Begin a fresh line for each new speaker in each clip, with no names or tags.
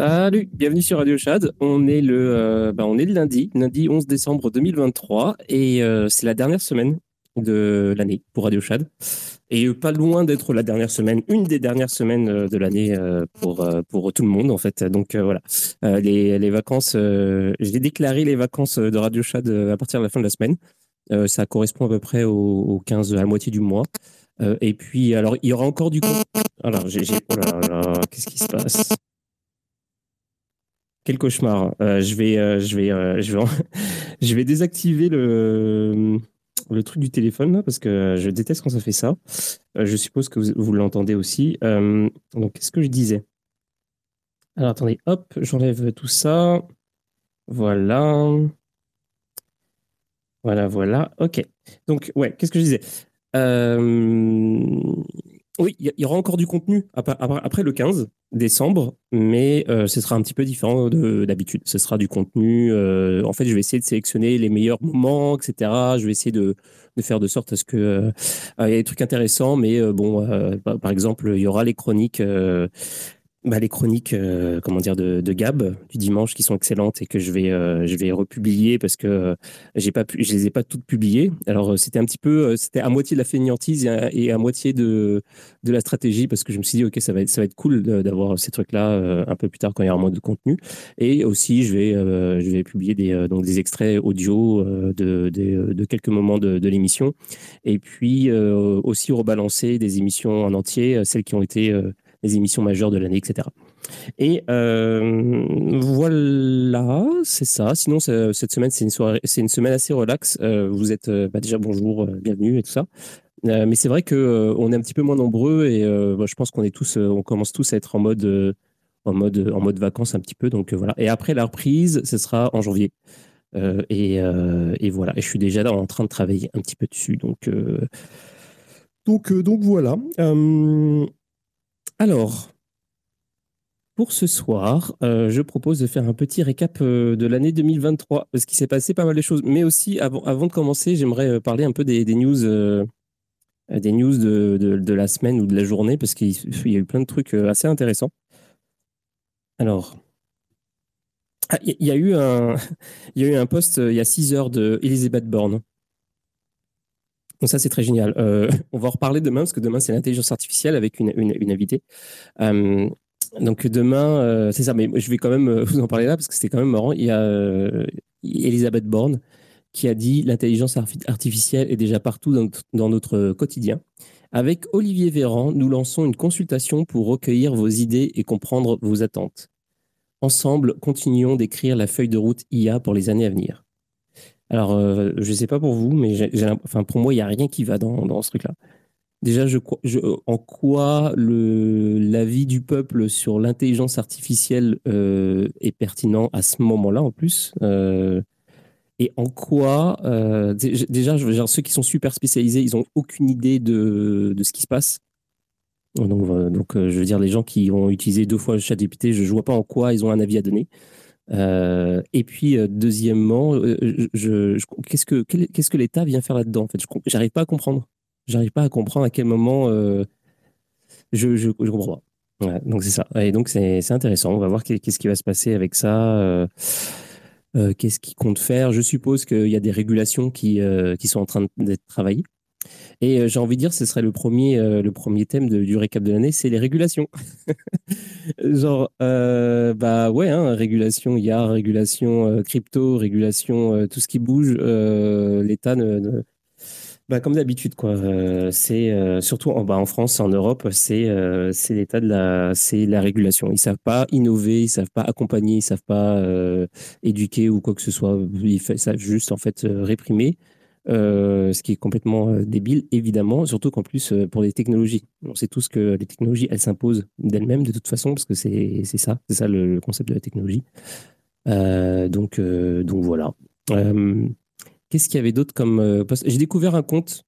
Salut, bienvenue sur Radio Chad. On est le, euh, bah, on est le lundi, lundi 11 décembre 2023, et euh, c'est la dernière semaine de l'année pour Radio Chad. Et pas loin d'être la dernière semaine, une des dernières semaines de l'année pour, tout le monde, en fait. Donc voilà, les, vacances, j'ai déclaré les vacances de Radio Chad à partir de la fin de la semaine. ça correspond à peu près au, au 15, à la moitié du mois. et puis, alors, il y aura encore du coup. Alors, j'ai. Oh là là, qu'est-ce qui se passe? Quel cauchemar. Euh, je vais, euh, je vais, euh, je vais, je vais désactiver le, truc du téléphone parce que je déteste quand ça fait ça. je suppose que vous, l'entendez aussi. donc, qu'est-ce que je disais? Alors, attendez, hop, j'enlève tout ça. Voilà. Voilà, voilà. Ok. Donc, ouais, qu'est-ce que je disais? Oui, il y, aura encore du contenu après, le 15 décembre, mais euh, ce sera un petit peu différent de d'habitude. Ce sera du contenu. Euh, en fait, je vais essayer de sélectionner les meilleurs moments, etc. Je vais essayer de, faire de sorte à ce que euh, il y ait des trucs intéressants, mais bon, par exemple, il y aura les chroniques bah, les chroniques euh, comment dire de, de, Gab du dimanche qui sont excellentes et que je vais euh, je vais republier parce que euh, j'ai pas pu, je les ai pas toutes publiées. Alors c'était un petit peu c'était à moitié de la fainéantise et à, moitié de de la stratégie parce que je me suis dit ok ça va être ça va être cool d'avoir ces trucs là un peu plus tard quand il y aura moins de contenu et aussi je vais je vais publier des donc des extraits audio de, de, de quelques moments de, de l'émission et puis aussi rebalancer des émissions en entier celles qui ont été les émissions majeures de l'année, etc. Et euh, voilà, c'est ça. Sinon, cette semaine, c'est une, soirée, une semaine assez relaxe. Euh, vous êtes euh, bah, déjà bonjour, bienvenue et tout ça. mais c'est vrai que on est un petit peu moins nombreux et bah, je pense qu'on est tous, on commence tous à être en mode, en mode, en mode vacances un petit peu. Donc voilà. Et après la reprise, ce sera en janvier. Et, et, voilà. Et je suis déjà en train de travailler un petit peu dessus. Donc donc donc voilà. Alors, pour ce soir, euh, je propose de faire un petit récap euh, de l'année 2023, parce qu'il s'est passé pas mal de choses. Mais aussi, avant, de commencer, j'aimerais euh, parler un peu des, news, des news de, la semaine ou de la journée, parce qu'il y a eu plein de trucs assez intéressants. Alors, ah, il y, a eu un, il y a eu un post il y a 6 heures de Elizabeth Borne donc ça, c'est très génial. Euh, on va en reparler demain, parce que demain, c'est l'intelligence artificielle avec une, une, invitée. Euh, donc demain, euh, c'est ça, mais je vais quand même vous en parler là, parce que c'était quand même marrant. Il y a Elisabeth Borne qui a dit l'intelligence artificielle est déjà partout dans, dans notre quotidien. Avec Olivier Véran, nous lançons une consultation pour recueillir vos idées et comprendre vos attentes. Ensemble, continuons d'écrire la feuille de route IA pour les années à venir. Alors, euh, je ne sais pas pour vous, mais enfin, pour moi, il n'y a rien qui va dans, ce truc-là. Déjà, en quoi l'avis du peuple sur l'intelligence artificielle euh, est pertinent à ce moment-là, en plus euh, Et en quoi, déjà, ceux qui sont super spécialisés, ils n'ont aucune idée de, ce qui se passe. Donc, donc je veux dire, les gens qui ont utilisé deux fois le chat député, je ne vois pas en quoi ils ont un avis à donner. Euh, et puis, euh, deuxièmement, euh, qu'est-ce que l'État vient faire là-dedans En fait, j'arrive pas à comprendre. J'arrive pas à comprendre à quel moment je, je, comprends pas. donc c'est ça. Et donc c'est intéressant. On va voir qu'est-ce qui va se passer avec ça. qu'est-ce qu'il compte faire? Je suppose qu'il y a des régulations qui sont en train d'être travaillées. Et euh, j'ai envie de dire, ce serait le premier, euh, le premier thème du récap de l'année, c'est les régulations. Genre, euh, bah ouais, hein, régulation IA, régulation crypto, régulation tout ce qui bouge, l'État ne, bah, comme d'habitude, quoi. c'est surtout en, bah, en France, en Europe, c'est l'état de la, la régulation. Ils savent pas innover, ils savent pas accompagner, ils savent pas éduquer ou quoi que ce soit. Ils savent juste en fait réprimer euh, ce qui est complètement euh, débile, évidemment, surtout qu'en plus, euh, pour les technologies, on sait tous que les technologies, elles s'imposent d'elles-mêmes de toute façon, parce que c'est ça, c'est ça le, concept de la technologie. donc, voilà. Qu'est-ce qu'il y avait d'autre comme J'ai découvert un compte.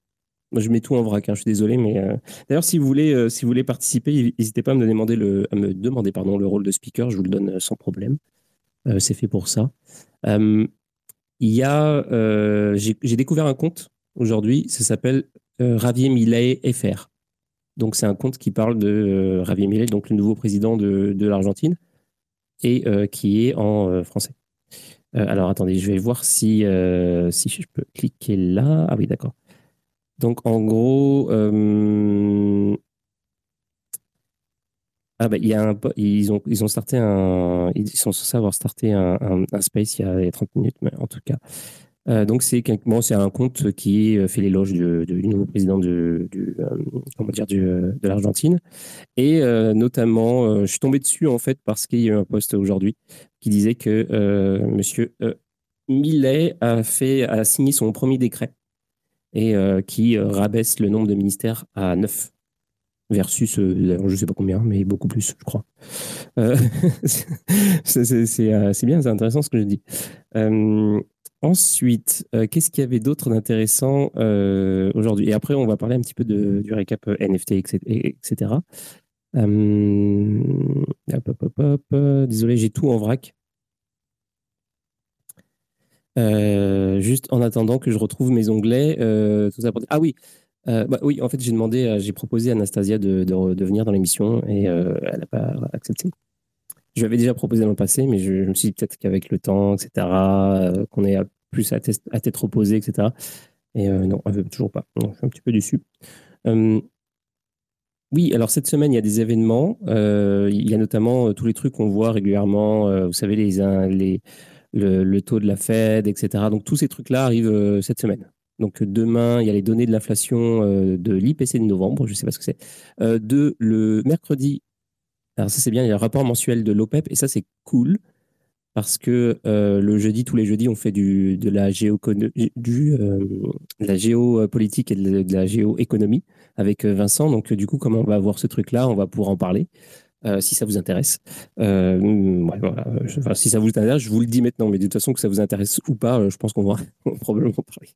Je mets tout en vrac, hein, je suis désolé, mais d'ailleurs, si vous voulez, si vous voulez participer, n'hésitez pas à me demander à me demander pardon le rôle de speaker, je vous le donne sans problème. c'est fait pour ça. Il y a, euh, j'ai découvert un compte aujourd'hui, ça s'appelle euh, Ravier Millet FR. Donc c'est un compte qui parle de euh, Ravier Millet, donc le nouveau président de, de l'Argentine, et qui est en français. alors attendez, je vais voir si, si je peux cliquer là. Ah oui, d'accord. Donc, en gros, ah bah, il y a un, ils, ont, ils ont starté un. Ils sont censés avoir starté un, un, space il y, a, 30 minutes, mais en tout cas. Euh, donc, c'est bon, un compte qui fait l'éloge du, nouveau président du, euh, comment dire, de l'Argentine. Et euh, notamment, je suis tombé dessus en fait parce qu'il y a eu un post aujourd'hui qui disait que monsieur Millet a, fait, a signé son premier décret et qui rabaisse le nombre de ministères à 9 versus, euh, je ne sais pas combien, mais beaucoup plus, je crois. Euh, euh, c'est bien, c'est intéressant ce que je dis. ensuite, qu'est-ce qu'il y avait d'autre d'intéressant aujourd'hui? Et après, on va parler un petit peu de, du récap NFT, etc. Désolé, j'ai tout en vrac. juste en attendant que je retrouve mes onglets. Ah oui, euh, bah, oui, en fait, j'ai demandé, euh, j'ai proposé à Anastasia de, de, venir dans l'émission et euh, elle n'a pas accepté. Je lui avais déjà proposé dans le passé, mais je, me suis dit peut-être qu'avec le temps, etc., qu'on est plus à, à, tête reposée, etc. Et non, elle veut toujours pas. je suis un petit peu déçu. oui, alors cette semaine, il y a des événements. il y a notamment tous les trucs qu'on voit régulièrement. vous savez, les, les, le, le, taux de la Fed, etc. Donc tous ces trucs-là arrivent cette semaine. Donc demain, il y a les données de l'inflation euh, de l'IPC de novembre, je ne sais pas ce que c'est. Euh, de le mercredi, alors ça c'est bien, il y a un rapport mensuel de l'OPEP et ça c'est cool parce que euh, le jeudi, tous les jeudis, on fait de la, du, la géopolitique et de la, géoéconomie avec Vincent. Donc du coup, comment on va voir ce truc-là, on va pouvoir en parler. si ça vous intéresse. si ça vous intéresse, je vous le dis maintenant, mais de toute façon, que ça vous intéresse ou pas, je pense qu'on va probablement parler.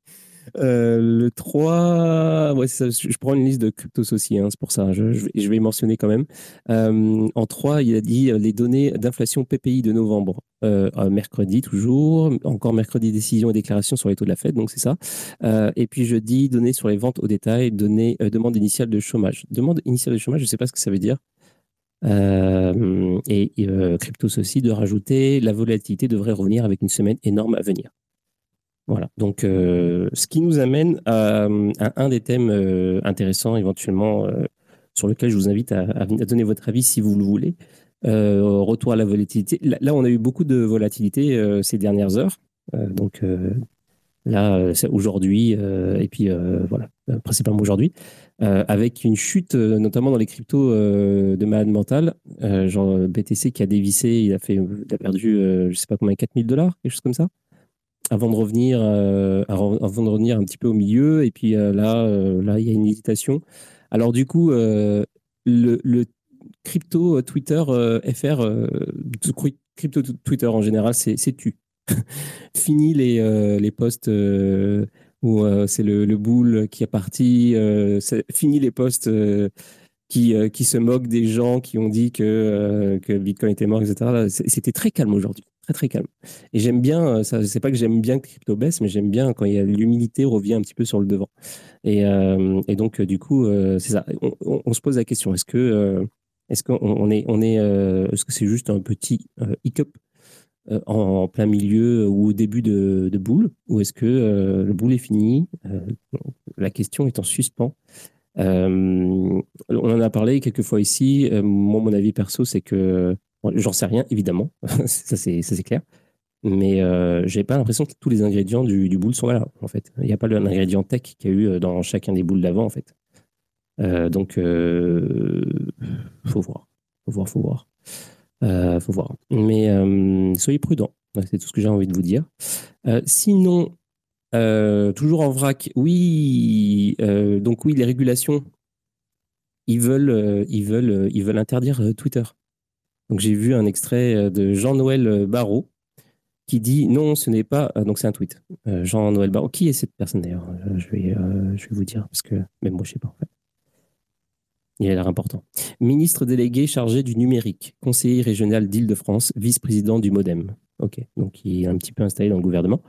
Euh, le 3, ouais, je prends une liste de cryptos aussi, hein, c'est pour ça, je, je, vais y mentionner quand même. Euh, en 3, il a dit euh, les données d'inflation PPI de novembre, mercredi toujours, encore mercredi décision et déclaration sur les taux de la Fed, donc c'est ça. et puis jeudi, données sur les ventes au détail, données, demande initiale de chômage. Demande initiale de chômage, je ne sais pas ce que ça veut dire. et cryptos aussi de rajouter la volatilité devrait revenir avec une semaine énorme à venir. Voilà. Donc, euh, ce qui nous amène à, un des thèmes euh, intéressants éventuellement euh, sur lequel je vous invite à, donner votre avis si vous le voulez. retour à la volatilité. Là, on a eu beaucoup de volatilité ces dernières heures. donc là, c'est aujourd'hui et puis voilà, principalement aujourd'hui, avec une chute notamment dans les cryptos de malade mentale. genre BTC qui a dévissé, il a fait, il a perdu, je sais pas combien, 4000 dollars, quelque chose comme ça avant de revenir, euh, avant de revenir un petit peu au milieu. Et puis euh, là, euh, là, il y a une hésitation. Alors du coup, le, crypto Twitter FR, crypto Twitter en général, c'est tu. Fini les, les posts où c'est le, le boule qui est parti. fini les posts qui, qui se moquent des gens qui ont dit que, que Bitcoin était mort, etc. C'était très calme aujourd'hui très très calme. Et j'aime bien, euh, c'est pas que j'aime bien que crypto baisse, mais j'aime bien quand il l'humilité revient un petit peu sur le devant. Et, euh, donc du coup, euh, c'est ça. On, se pose la question est-ce que est-ce qu'on est on est est-ce que c'est juste un petit hiccup en, plein milieu ou au début de, de boule, ou est-ce que le boule est fini La question est en suspens. on en a parlé quelques fois ici. moi, mon avis perso, c'est que J'en sais rien, évidemment, ça c'est clair. Mais euh, j'ai pas l'impression que tous les ingrédients du, du boule sont là, en fait. Il n'y a pas l'ingrédient tech qu'il y a eu euh, dans chacun des boules d'avant, en fait. Euh, donc, euh, faut voir. Faut voir, faut voir. Faut voir. Mais soyez prudents. C'est tout ce que j'ai envie de vous dire. sinon, toujours en vrac, oui. donc oui, les régulations, ils veulent, ils veulent, ils veulent interdire Twitter. Donc j'ai vu un extrait euh, de Jean-Noël euh, Barrault qui dit non, ce n'est pas. Euh, donc c'est un tweet. Jean-Noël Barrault. Qui est cette personne d'ailleurs? Je, vais, je vais vous dire parce que même moi je ne sais pas en fait. Il a l'air important. Ministre délégué chargé du numérique, conseiller régional d'Île-de-France, vice-président du MoDem. Ok, donc il est un petit peu installé dans le gouvernement.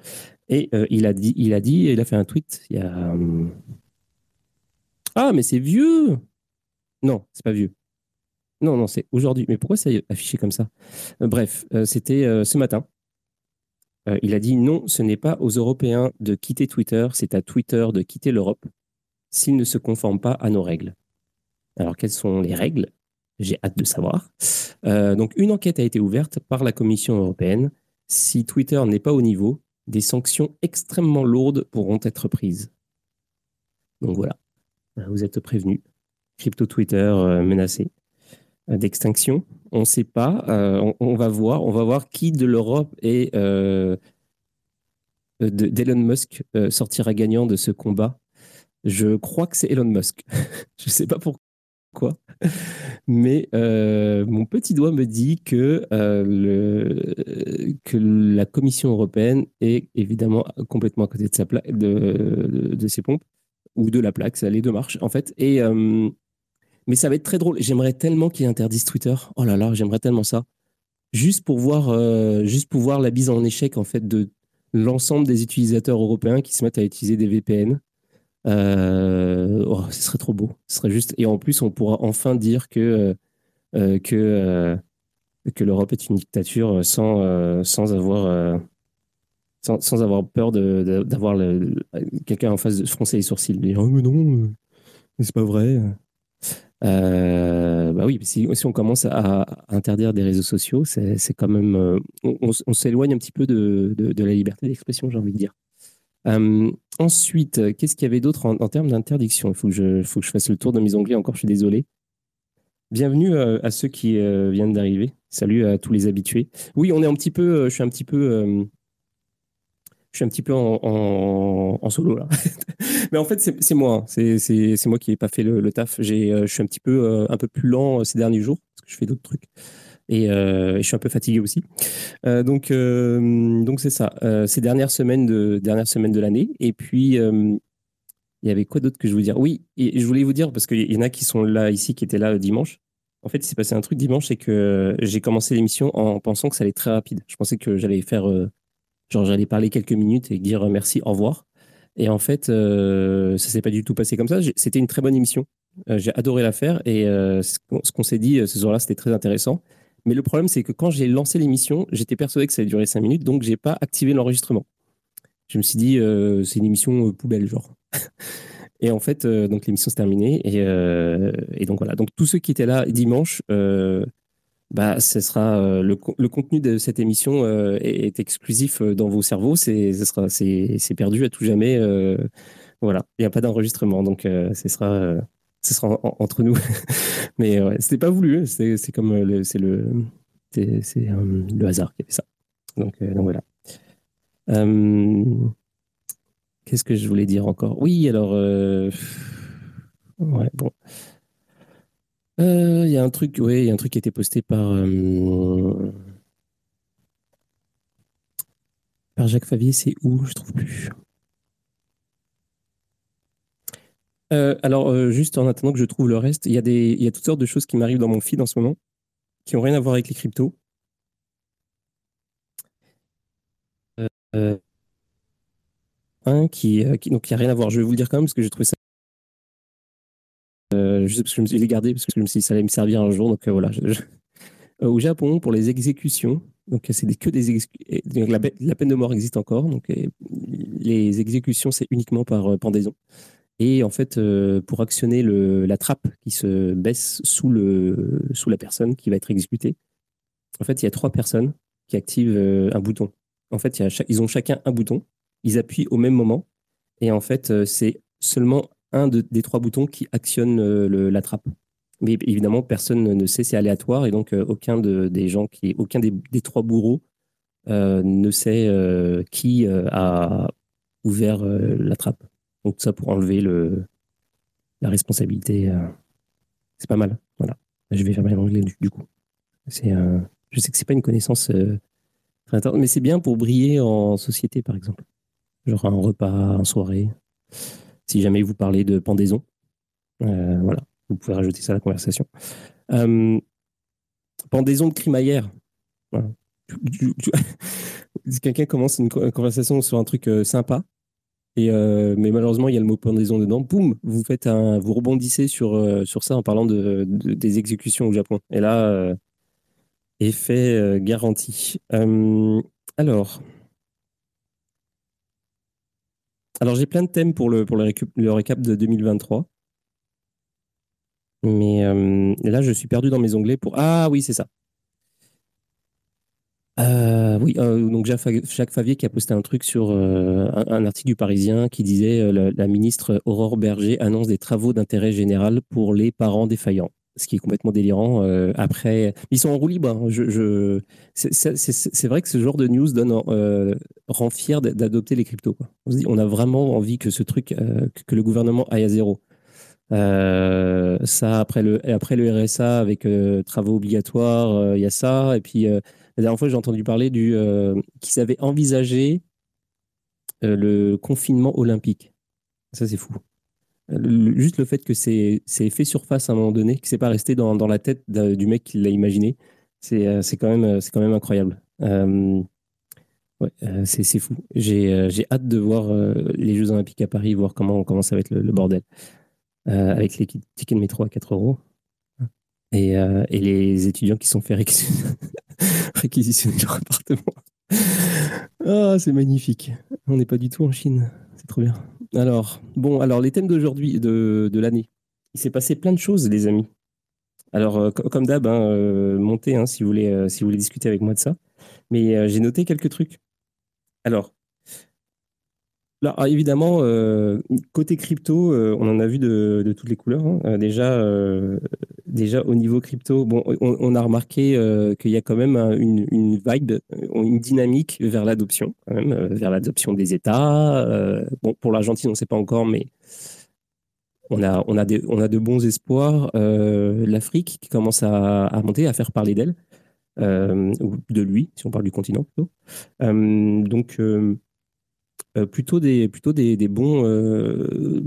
Et il a dit, il a dit, il a fait un tweet. Il y a. Ah, mais c'est vieux. Non, c'est pas vieux. Non, non, c'est aujourd'hui. Mais pourquoi c'est affiché comme ça? Euh, Bref, euh, c'était euh, ce matin. il a dit non, ce n'est pas aux Européens de quitter Twitter, c'est à Twitter de quitter l'Europe. s'ils ne se conforment pas à nos règles. Alors, quelles sont les règles? J'ai hâte de savoir. Donc, une enquête a été ouverte par la Commission européenne. Si Twitter n'est pas au niveau, des sanctions extrêmement lourdes pourront être prises. Donc voilà, vous êtes prévenus. Crypto Twitter menacé d'extinction. On ne sait pas. on, va voir. On va voir qui de l'Europe et d'Elon Musk sortira gagnant de ce combat. Je crois que c'est Elon Musk. je ne sais pas pourquoi quoi. Mais euh, mon petit doigt me dit que, euh, la Commission européenne est évidemment complètement à côté de, sa de, ses pompes, ou de la plaque, ça les deux marches en fait. Et, euh, mais ça va être très drôle. J'aimerais tellement qu'ils interdisent Twitter. Oh là là, j'aimerais tellement ça. Juste pour voir, juste pour voir la bise en échec en fait de l'ensemble des utilisateurs européens qui se mettent à utiliser des VPN euh, oh, ce serait trop beau. Ce serait juste. Et en plus, on pourra enfin dire que, euh, euh, que, l'Europe est une dictature sans, sans avoir. Sans, avoir peur d'avoir quelqu'un en face de froncer les sourcils. oh, mais non, c'est pas vrai. Bah oui, si, on commence à, interdire des réseaux sociaux, c'est quand même. on, on s'éloigne un petit peu de, de, la liberté d'expression, j'ai envie de dire. Euh, ensuite, qu'est-ce qu'il y avait d'autre en, termes d'interdiction? Il faut, que je, faut que je fasse le tour de mes onglets encore, je suis désolé. Bienvenue euh, à ceux qui euh, viennent d'arriver. Salut à tous les habitués. Oui, on est un petit peu, je suis un petit peu, je suis un petit peu en, solo là. Mais en fait, c'est moi. C'est moi qui n'ai pas fait le, le taf. Je suis un petit peu, un peu plus lent ces derniers jours parce que je fais d'autres trucs. Euh, et, je suis un peu fatigué aussi. Euh, donc, euh, donc c'est ça. ces dernières semaines de dernières semaines de l'année. Et puis, il y avait quoi d'autre que je voulais dire? Oui, et je voulais vous dire parce qu'il y en a qui sont là ici, qui étaient là dimanche. En fait, il s'est passé un truc dimanche, c'est que j'ai commencé l'émission en pensant que ça allait être très rapide. Je pensais que j'allais faire, genre, j'allais parler quelques minutes et dire merci, au revoir. Et en fait, ça s'est pas du tout passé comme ça. C'était une très bonne émission. j'ai adoré la faire et ce qu'on s'est dit ce soir-là, c'était très intéressant. Mais le problème, c'est que quand j'ai lancé l'émission, j'étais persuadé que ça allait durer 5 minutes, donc j'ai pas activé l'enregistrement. Je me suis dit, euh, c'est une émission euh, poubelle, genre. et en fait, euh, donc l'émission s'est terminée. Et, donc voilà. Donc tous ceux qui étaient là dimanche, bah, ce sera le, contenu de cette émission est, exclusif dans vos cerveaux. C'est, c'est, perdu à tout jamais. voilà. Il n'y a pas d'enregistrement, donc ce sera ce sera entre nous. Mais ouais, c'était pas voulu. Hein. C'est comme euh, le, c'est le, c'est euh, le hasard qui fait ça. Donc, euh, donc voilà. Qu'est-ce que je voulais dire encore? Oui, alors. ouais, bon. Il y a un truc, ouais, il y a un truc qui a été posté par. par Jacques Favier, c'est où Je trouve plus. Euh, alors, euh, juste en attendant que je trouve le reste, il y, a des, il y a toutes sortes de choses qui m'arrivent dans mon feed en ce moment, qui n'ont rien à voir avec les cryptos. Euh, un qui, qui, donc, a rien à voir. Je vais vous le dire quand même parce que j'ai trouvé ça. Juste parce que je me suis gardé parce que je me suis dit ça allait me servir un jour. Donc voilà. au Japon, pour les exécutions, donc c'est que des. La, peine de mort existe encore. Donc les exécutions, c'est uniquement par pendaison. Et en fait, euh, pour actionner le, la trappe qui se baisse sous, le, sous la personne qui va être exécutée, en fait, il y a trois personnes qui activent euh, un bouton. En fait, ils ont chacun un bouton, ils appuient au même moment, et en fait, euh, c'est seulement un des trois boutons qui actionne la trappe. Mais évidemment, personne ne sait, c'est aléatoire, et donc aucun de, des gens qui, aucun des, trois bourreaux ne sait qui a ouvert la trappe. Donc ça pour enlever le, la responsabilité. Euh, c'est pas mal. Voilà. Je vais fermer l'anglais du, coup. C'est, euh, je sais que c'est pas une connaissance euh, très intense, mais c'est bien pour briller en société, par exemple. Genre un repas, en soirée. Si jamais vous parlez de pendaison, voilà, vous pouvez rajouter ça à la conversation. pendaison de crimaillère. Voilà. si quelqu'un commence une conversation sur un truc sympa, et euh, mais malheureusement, il y a le mot pendaison dedans. Boum, vous faites un, vous rebondissez sur, euh, sur ça en parlant de, des exécutions au Japon. Et là, euh, effet garanti. alors, Alors, j'ai plein de thèmes pour le, pour le, récap de 2023. Mais là, je suis perdu dans mes onglets pour. Ah oui, c'est ça. Euh, oui, euh, donc Jacques Favier qui a posté un truc sur euh, un, article du Parisien qui disait la, ministre Aurore Berger annonce des travaux d'intérêt général pour les parents défaillants, ce qui est complètement délirant. après, ils sont en roue libre. Hein. C'est vrai que ce genre de news donne, rend fier d'adopter les cryptos. On se dit, on a vraiment envie que ce truc, que le gouvernement aille à zéro. ça après le RSA avec travaux obligatoires, il y a ça et puis la dernière fois, j'ai entendu parler euh, qu'ils avaient envisagé euh, le confinement olympique. Ça, c'est fou. Juste le fait que c'est fait surface à un moment donné, que c'est pas resté dans, dans, la tête du mec qui l'a imaginé, c'est euh, quand, même, quand même incroyable. Ouais, c'est fou. J'ai hâte de voir les Jeux Olympiques à Paris, voir comment, comment ça va être le, bordel. avec les tickets de métro à 4 euros. Et, et les étudiants qui sont fait réquisitionner leur appartement. Ah, c'est magnifique. On n'est pas du tout en Chine. C'est trop bien. Alors, bon, alors les thèmes d'aujourd'hui, de, l'année. Il s'est passé plein de choses, les amis. Alors, euh, comme d'hab, hein, euh, montez hein, si, vous voulez, euh, si vous voulez discuter avec moi de ça. Mais j'ai noté quelques trucs. Alors, Là, ah, évidemment, euh, côté crypto, euh, on en a vu de, toutes les couleurs. Hein. Euh, déjà, au niveau crypto, on, a remarqué qu'il y a quand même une, vibe, une dynamique vers l'adoption, vers l'adoption des États. bon, pour l'Argentine, on ne sait pas encore, mais on a, de bons espoirs. L'Afrique qui commence à, à, monter, à faire parler d'elle, ou de lui, si on parle du continent plutôt. donc, plutôt des plutôt des, des bons euh,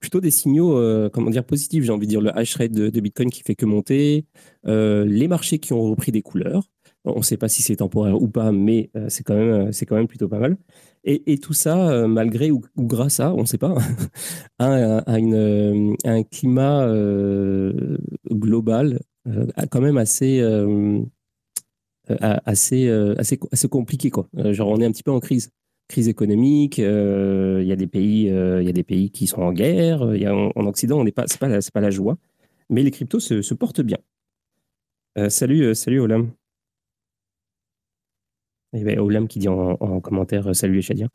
plutôt des signaux euh, comment dire positifs j'ai envie de dire le hash rate de, Bitcoin qui fait que monter les marchés qui ont repris des couleurs on ne sait pas si c'est temporaire ou pas mais c'est quand même c'est quand même plutôt pas mal et, tout ça malgré ou, grâce à on ne sait pas à, une, un climat global quand même assez assez, assez, assez compliqué. Quoi. genre, on est un petit peu en crise crise économique, euh, il y a des pays, euh, il y a des pays qui sont en guerre. En, Occident, on n'est pas, c'est pas, la joie, mais les cryptos se, portent bien. Euh, salut, salut Olam. Et eh ben, Olam qui dit en, commentaire salut les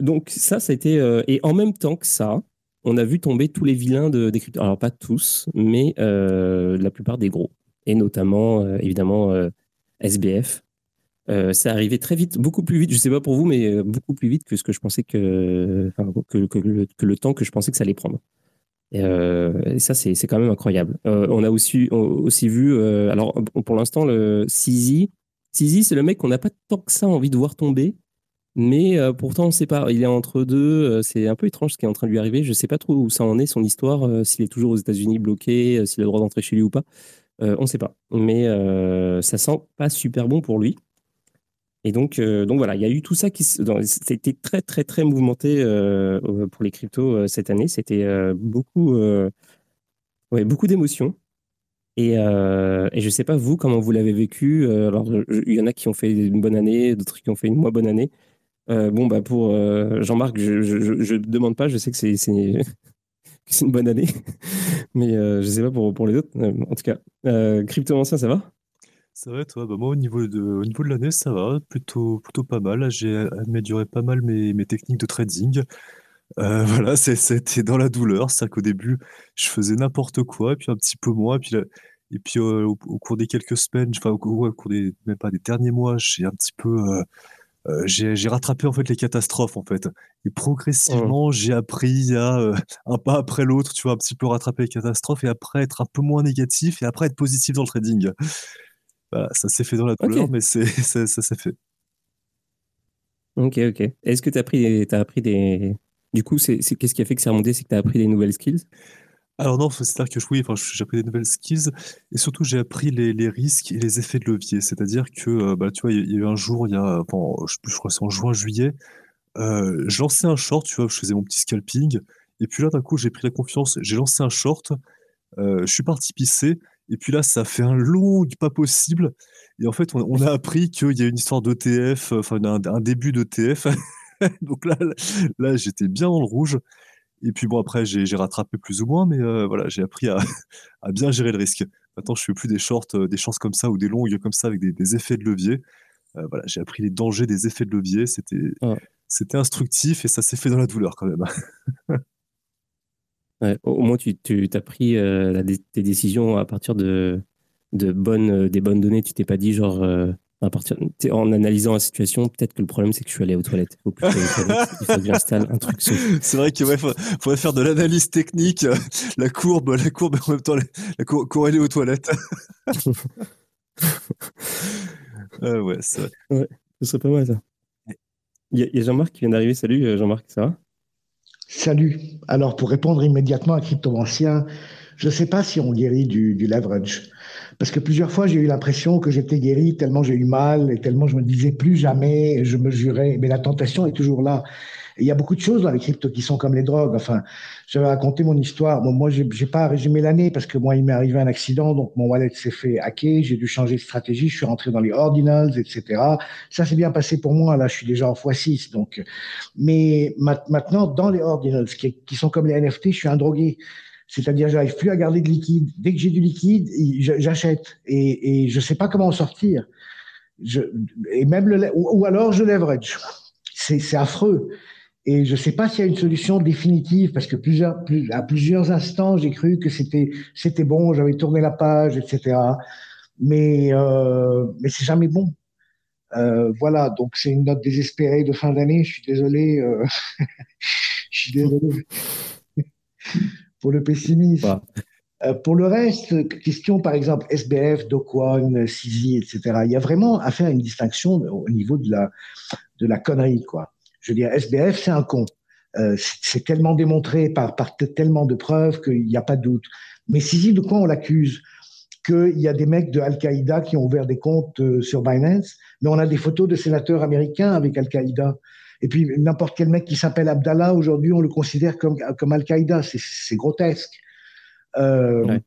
donc ça, ça a été et en même temps que ça, on a vu tomber tous les vilains de, des cryptos. Alors pas tous, mais la plupart des gros, et notamment évidemment SBF, euh, c'est arrivé très vite, beaucoup plus vite, je ne sais pas pour vous, mais euh, beaucoup plus vite que ce que je pensais que, le, temps que je pensais que ça allait prendre. Et, euh, ça, c'est quand même incroyable. on a aussi, aussi vu, alors pour l'instant, le Sizi, Sizi, c'est le mec qu'on n'a pas tant que ça envie de voir tomber, mais pourtant, on ne sait pas. Il est entre deux, c'est un peu étrange ce qui est en train de lui arriver. Je ne sais pas trop où ça en est, son histoire, s'il est toujours aux États-Unis bloqué, s'il a le droit d'entrer chez lui ou pas. on ne sait pas. Mais ça sent pas super bon pour lui. Et donc, euh, donc voilà, il y a eu tout ça qui c'était très très très mouvementé euh, pour les cryptos euh, cette année. C'était beaucoup, beaucoup d'émotions. Et, et je sais pas vous comment vous l'avez vécu. alors il y en a qui ont fait une bonne année, d'autres qui ont fait une moins bonne année. bon bah pour Jean-Marc, je, ne demande pas. Je sais que c'est c'est une bonne année, mais je ne sais pas pour, pour les autres. en tout cas, crypto ancien, ça va?
Ça va, toi? Bah, moi, au niveau de, au niveau de l'année, ça va, plutôt, plutôt pas mal. j'ai amélioré pas mal mes, mes techniques de trading. Euh, voilà, c'était dans la douleur. C'est-à-dire qu'au début, je faisais n'importe quoi, puis un petit peu moins, et puis, et puis euh, au, cours des quelques semaines, enfin, au, cours des, même pas des derniers mois, j'ai un petit peu, euh, j'ai rattrapé en fait les catastrophes en fait. Et progressivement, mmh. j'ai appris à un pas après l'autre, tu vois, un petit peu rattraper les catastrophes et après être un peu moins négatif et après être positif dans le trading. Bah, ça s'est fait dans la douleur, mais c'est, ça, s'est fait.
Ok, ok. Est-ce que tu as appris, as appris des. Du coup, c'est, qu'est-ce qui a fait que c'est remonté? C'est que tu as appris des nouvelles skills?
Alors non, c'est-à-dire que oui, enfin, j'ai appris des nouvelles skills et surtout j'ai appris les, les, risques et les effets de levier. C'est-à-dire que, euh, bah, tu vois, il y, a eu un jour, il y a, enfin, je, crois que c'est en juin, juillet, euh, je lançais un short, tu vois, je faisais mon petit scalping et puis là, d'un coup, j'ai pris la confiance, j'ai lancé un short, euh, je suis parti pisser et puis là, ça fait un long pas possible. Et en fait, on, a appris qu'il y a une histoire d'ETF, enfin un, un, début d'ETF. Donc là, là j'étais bien dans le rouge. Et puis bon, après, j'ai rattrapé plus ou moins, mais euh, voilà, j'ai appris à, à, bien gérer le risque. Maintenant, je fais plus des shorts, euh, des shorts comme ça ou des longues comme ça avec des, des effets de levier. Euh, voilà, j'ai appris les dangers des effets de levier. C'était c'était instructif et ça s'est fait dans la douleur quand même.
au moins, tu, tu as pris tes décisions à partir de, de bonnes, des bonnes données. Tu t'es pas dit genre à partir, en analysant la situation, peut-être que le problème c'est que je suis allé aux toilettes. il faut que j'installe un truc.
C'est vrai qu'il faudrait faire de l'analyse technique, la courbe, la courbe en même temps, la, corrélée aux toilettes. ah ouais, c'est vrai.
Ouais, ce serait pas mal ça. Il y a, Jean-Marc qui vient d'arriver. Salut euh, Jean-Marc, ça va?
Salut. Alors pour répondre immédiatement à Cryptomancien, je ne sais pas si on guérit du, du leverage. Parce que plusieurs fois, j'ai eu l'impression que j'étais guéri tellement j'ai eu mal et tellement je me disais plus jamais, je me jurais. Mais la tentation est toujours là. Il y a beaucoup de choses dans les cryptos qui sont comme les drogues. Enfin, je vais raconter mon histoire. Bon, moi, j'ai pas résumé l'année parce que moi, il m'est arrivé un accident, donc mon wallet s'est fait hacker. J'ai dû changer de stratégie. Je suis rentré dans les ordinals, etc. Ça s'est bien passé pour moi. Là, je suis déjà en x6. Donc, mais maintenant, dans les ordinals, qui, sont comme les NFT, je suis un drogué. C'est-à-dire, j'arrive plus à garder de liquide. Dès que j'ai du liquide, j'achète. Et, et je sais pas comment en sortir. Je, et même le, ou, alors je leverage. C'est affreux. Et je sais pas s'il y a une solution définitive parce que plusieurs, plus, à plusieurs instants, j'ai cru que c'était, c'était bon, j'avais tourné la page, etc. Mais, euh, mais c'est jamais bon. Euh, voilà, donc c'est une note désespérée de fin d'année. Je suis désolé. Euh, je suis désolé pour le pessimisme. Euh, pour le reste, question par exemple SBF, Dokwon, Sisi, etc. Il y a vraiment à faire une distinction au niveau de la, de la connerie, quoi. Je veux dire, SBF, c'est un con. Euh, c'est tellement démontré par, par tellement de preuves qu'il n'y a pas de doute. Mais Sisi, de quoi on l'accuse? Qu'il y a des mecs de Al-Qaïda qui ont ouvert des comptes euh, sur Binance, mais on a des photos de sénateurs américains avec Al-Qaïda. Et puis, n'importe quel mec qui s'appelle Abdallah, aujourd'hui, on le considère comme, comme Al-Qaïda. C'est grotesque.
Euh,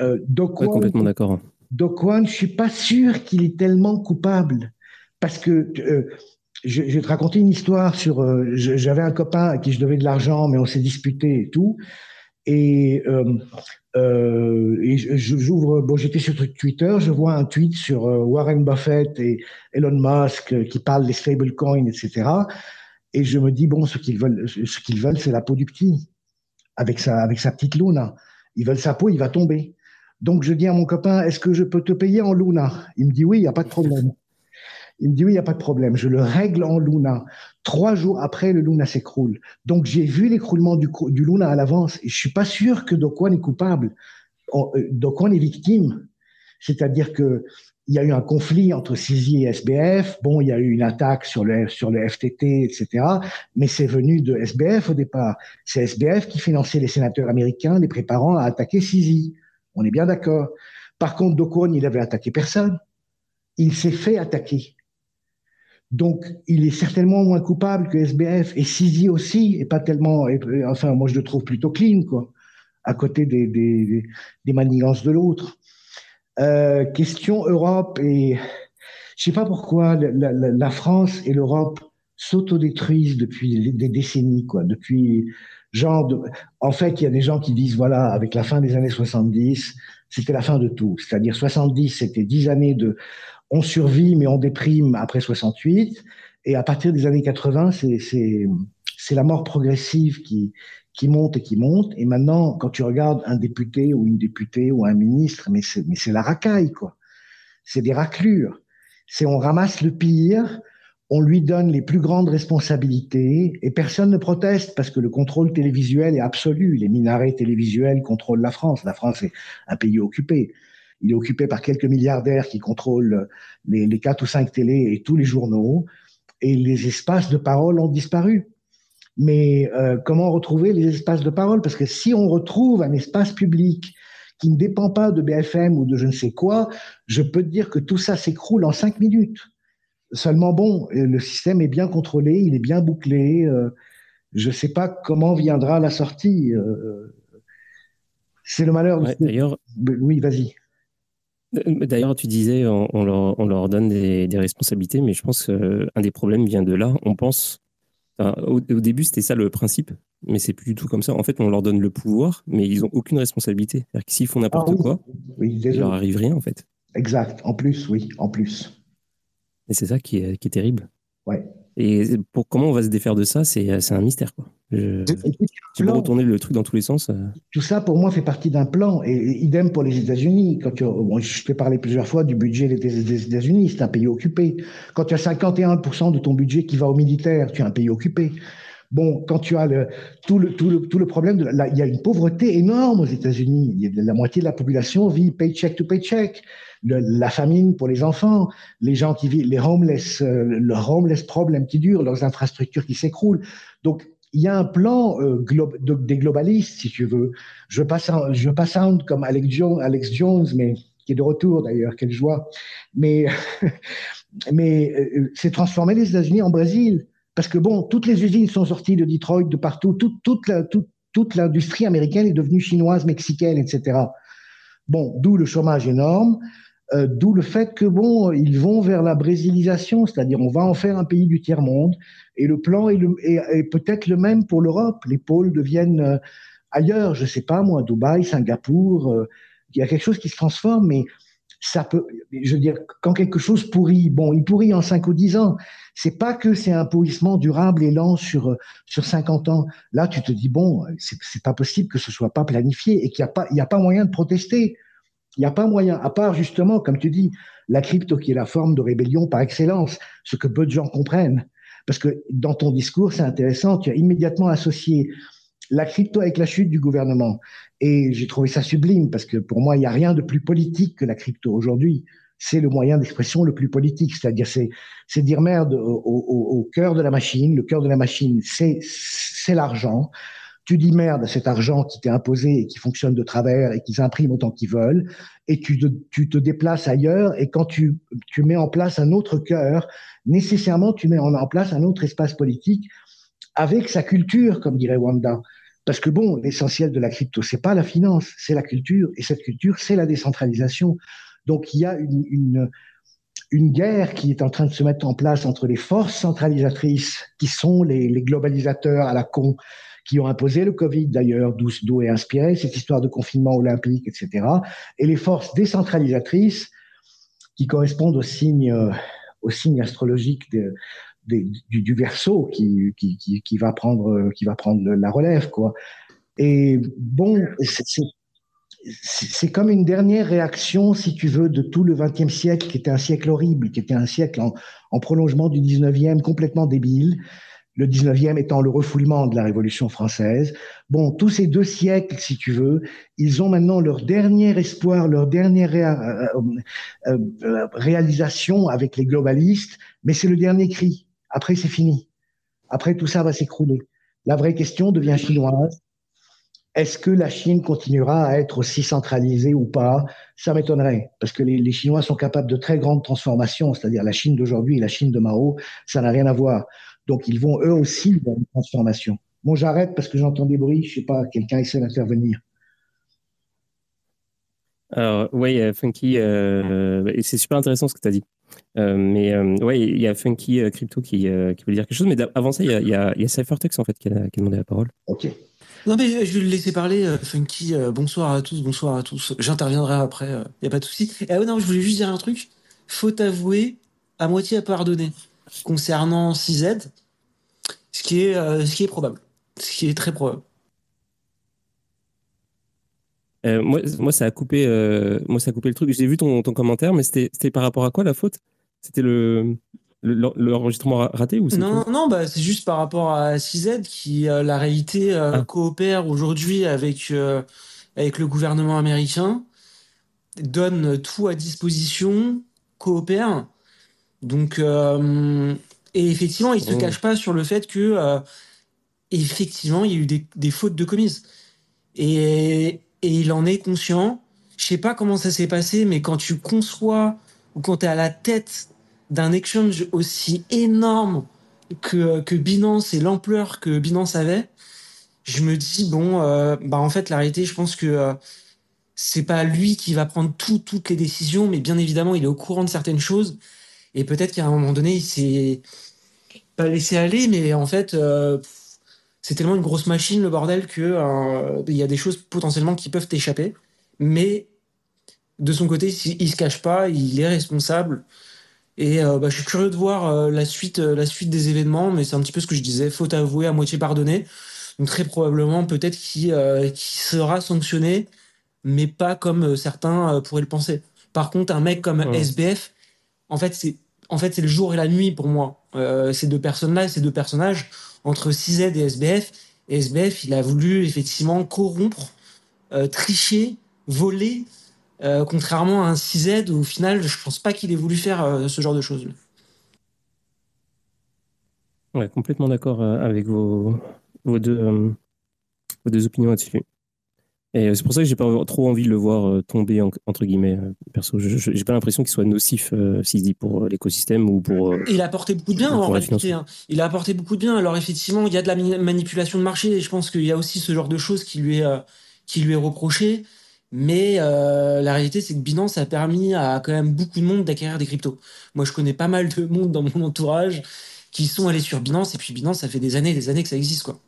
euh, complètement d'accord.
Dokwan, je suis pas sûr qu'il est tellement coupable. Parce que euh, je, vais te raconter une histoire sur. Euh, j'avais un copain à qui je devais de l'argent, mais on s'est disputé et tout. Et, euh, et j'ouvre. Bon, j'étais sur Twitter, je vois un tweet sur Warren Buffett et Elon Musk qui parlent des stablecoins, etc. Et je me dis, bon, ce qu'ils veulent, ce qu'ils veulent, c'est la peau du petit, avec sa, avec sa petite Luna. Ils veulent sa peau, il va tomber. Donc je dis à mon copain, est-ce que je peux te payer en Luna? Il me dit oui, il n'y a pas de problème. Il me dit oui, il n'y a pas de problème. Je le règle en Luna. Trois jours après, le Luna s'écroule. Donc j'ai vu l'écroulement du, Luna à l'avance je suis pas sûr que Dokwan est coupable. Euh, Dokwan est victime. C'est-à-dire que il y a eu un conflit entre CISI et SBF. Bon, il y a eu une attaque sur le, FTT, etc. Mais c'est venu de SBF au départ. C'est SBF qui finançait les sénateurs américains, les préparant à attaquer CISI. On est bien d'accord. Par contre, Dokon, il avait attaqué personne. Il s'est fait attaquer. Donc, il est certainement moins coupable que SBF et CISI aussi, et pas tellement. Enfin, moi, je le trouve plutôt clean, quoi, à côté des, des, des manigances de l'autre. Euh, question Europe et je sais pas pourquoi la, la, la France et l'Europe s'autodétruisent depuis des décennies, quoi. Depuis genre, de... en fait, il y a des gens qui disent voilà, avec la fin des années 70, c'était la fin de tout. C'est-à-dire 70, c'était 10 années de on survit mais on déprime après 68, et à partir des années 80, c'est la mort progressive qui qui monte et qui monte. Et maintenant, quand tu regardes un député ou une députée ou un ministre, mais c'est la racaille, quoi. C'est des raclures. C'est on ramasse le pire, on lui donne les plus grandes responsabilités et personne ne proteste parce que le contrôle télévisuel est absolu. Les minarets télévisuels contrôlent la France. La France est un pays occupé. Il est occupé par quelques milliardaires qui contrôlent les, les quatre ou cinq télés et tous les journaux. Et les espaces de parole ont disparu. Mais euh, comment retrouver les espaces de parole? Parce que si on retrouve un espace public qui ne dépend pas de BFM ou de je ne sais quoi, je peux te dire que tout ça s'écroule en cinq minutes. Seulement bon, euh, le système est bien contrôlé, il est bien bouclé. Euh, je ne sais pas comment viendra la sortie. c'est le malheur.
D'ailleurs,
oui, vas-y.
D'ailleurs, tu disais, on, leur, donne des, des, responsabilités, mais je pense qu'un des problèmes vient de là. On pense au, début, c'était ça le principe, mais c'est plus du tout comme ça. En fait, on leur donne le pouvoir, mais ils n'ont aucune responsabilité. C'est-à-dire que s'ils font n'importe
Ah oui.
quoi,
Oui,
il leur arrive rien, en fait.
Exact. En plus, oui, en plus.
Et c'est ça qui est, qui est terrible.
Ouais.
Et pour comment on va se défaire de ça, c'est c'est un mystère. Quoi. Je, tu peux retourner le truc dans tous les sens. euh,
Tout ça, pour moi, fait partie d'un plan. Et, et idem pour les États-Unis. Quand tu, bon, je t'ai parlé plusieurs fois du budget des, des États-Unis. C'est un pays occupé. Quand tu as 51% de ton budget qui va aux militaires, tu es un pays occupé. Bon, quand tu as le, tout, le, tout, le, tout le problème, de la, il y a une pauvreté énorme aux États-Unis. La moitié de la population vit paycheck to paycheck. La famine pour les enfants, les gens qui vivent, les homeless, euh, le homeless problem qui dure, leurs infrastructures qui s'écroulent. Donc, il y a un plan euh, des globalistes, si tu veux. Je je veux pas sound comme Alex Jones, mais qui est de retour d'ailleurs, quelle joie. Mais, mais euh, c'est transformer les États-Unis en Brésil. Parce que bon, toutes les usines sont sorties de Detroit, de partout. Toute l'industrie américaine est devenue chinoise, mexicaine, etc. Bon, d'où le chômage énorme, euh, d'où le fait que bon, ils vont vers la brésilisation, c'est-à-dire on va en faire un pays du tiers monde. Et le plan est, peut-être le même pour l'Europe. Les pôles deviennent euh, ailleurs, je sais pas moi, Dubaï, Singapour. euh, il y a quelque chose qui se transforme, mais ça peut, je veux dire, quand quelque chose pourrit, bon, il pourrit en 5 ou 10 ans. C'est pas que c'est un pourrissement durable et lent sur, sur 50 ans. Là, tu te dis, bon, c'est pas possible que ce soit pas planifié et qu'il n'y a pas, il y a pas moyen de protester. Il n'y a pas moyen, à part justement, comme tu dis, la crypto qui est la forme de rébellion par excellence, ce que peu de gens comprennent. Parce que dans ton discours, c'est intéressant, tu as immédiatement associé la crypto avec la chute du gouvernement. Et j'ai trouvé ça sublime parce que pour moi, il n'y a rien de plus politique que la crypto aujourd'hui. C'est le moyen d'expression le plus politique, c'est-à-dire c'est dire merde au, cœur de la machine. Le cœur de la machine, c'est l'argent. Tu dis merde à cet argent qui t'est imposé et qui fonctionne de travers et qu'ils impriment autant qu'ils veulent, et tu te, déplaces ailleurs. Et quand tu, mets en place un autre cœur, nécessairement tu mets en, place un autre espace politique avec sa culture, comme dirait Wanda. Parce que bon, l'essentiel de la crypto, c'est pas la finance, c'est la culture, et cette culture, c'est la décentralisation. Donc il y a une, guerre qui est en train de se mettre en place entre les forces centralisatrices, qui sont les globalisateurs à la con, qui ont imposé le Covid d'ailleurs, d'où d'où est inspiré cette histoire de confinement olympique, etc. Et les forces décentralisatrices qui correspondent au signe, euh, au signe astrologique de, des- du, du verso qui, va prendre, qui va prendre la relève, quoi. Et bon, c'est comme une dernière réaction, si tu veux, de tout le XXe siècle, qui était un siècle horrible, qui était un siècle en, en prolongement du XIXe, complètement débile. Le XIXe étant le refoulement de la Révolution française. Bon, tous ces deux siècles, si tu veux, ils ont maintenant leur dernier espoir, leur dernière euh, euh, euh, réalisation avec les globalistes, mais c'est le dernier cri. Après, c'est fini. Après, tout ça va s'écrouler. La vraie question devient chinoise. Est-ce que la Chine continuera à être aussi centralisée ou pas? Ça m'étonnerait, parce que les, les Chinois sont capables de très grandes transformations, c'est-à-dire la Chine d'aujourd'hui et la Chine de Mao, ça n'a rien à voir. Donc ils vont eux aussi vers une transformation. Bon, j'arrête parce que j'entends des bruits, je sais pas, quelqu'un essaie d'intervenir.
Alors, oui, euh, Funky, euh, c'est super intéressant ce que tu as dit. Euh, mais euh, ouais, il y a Funky euh, Crypto qui, euh, qui veut dire quelque chose. Mais avant ça, il y a, y a, il y a Cyphertex en fait qui a, qui a demandé la parole.
Ok.
Non, mais je vais le laisser parler, euh, Funky. euh, bonsoir à tous, bonsoir à tous. J'interviendrai après, il n'y a pas de souci. Ah ouais, non, je voulais juste dire un truc. Faut avouer, à moitié à pardonner, concernant CZ, ce qui est, euh, ce qui est probable. Ce qui est très probable.
Euh, moi, moi, ça a coupé, euh, moi, ça a coupé le truc. J'ai vu ton, ton commentaire, mais c'était par rapport à quoi la faute? C'était le le- l'enregistrement ra- raté ou
Non, non, bah, c'est juste par rapport à CZ qui, euh, la réalité,
Ah.
coopère aujourd'hui avec, avec le gouvernement américain, donne tout à disposition, coopère. Donc, euh, et effectivement, il se
Oh.
cache pas sur le fait que, euh, effectivement, il y a eu des, des fautes de commises. Et, et il en est conscient. Je sais pas comment ça s'est passé, mais quand tu conçois ou quand tu es à la tête d'un exchange aussi énorme que, que Binance et l'ampleur que Binance avait, je me dis, bon, euh, bah en fait, la réalité, je pense que euh, c'est pas lui qui va prendre tout- toutes les décisions, mais bien évidemment, il est au courant de certaines choses. Et peut-être qu'à un moment donné, il s'est pas laisser aller, mais en fait, euh, c'est tellement une grosse machine le bordel que euh, il y a des choses potentiellement qui peuvent t'échapper. Mais de son côté, il, se cache pas, il est responsable. Et euh, bah, je suis curieux de voir la suite, la suite des événements, mais c'est un petit peu ce que je disais, faute avouée à moitié pardonnée. Donc très probablement peut-être qu'il sera sanctionné, mais pas comme certains pourraient le penser. Par contre, un mec comme
Ouais.
SBF, en fait, c'est en fait c'est le jour et la nuit pour moi. Euh, ces deux personnes-là, ces deux personnages entre 6Z et SBF. Et SBF, il a voulu effectivement corrompre, euh, tricher, voler, euh, contrairement à un 6Z où au final, je pense pas qu'il ait voulu faire ce genre de choses.
Ouais, complètement d'accord avec vos deux opinions là-dessus. Et euh, c'est pour ça que j'ai pas trop envie de le voir euh, tomber, en- entre guillemets, euh, perso. J'ai pas l'impression qu'il soit nocif, euh, dit, pour l'écosystème ou pour. euh,
il a apporté beaucoup de bien en réalité. hein. Il a apporté beaucoup de bien. Alors effectivement, il y a de la mani- manipulation de marché et je pense qu'il y a aussi ce genre de choses qui lui est, euh, qui lui est reproché. Mais la réalité, c'est que Binance a permis à quand même beaucoup de monde d'acquérir des cryptos. Moi, je connais pas mal de monde dans mon entourage qui sont allés sur Binance et puis Binance, ça fait des années et des années que ça existe quoi.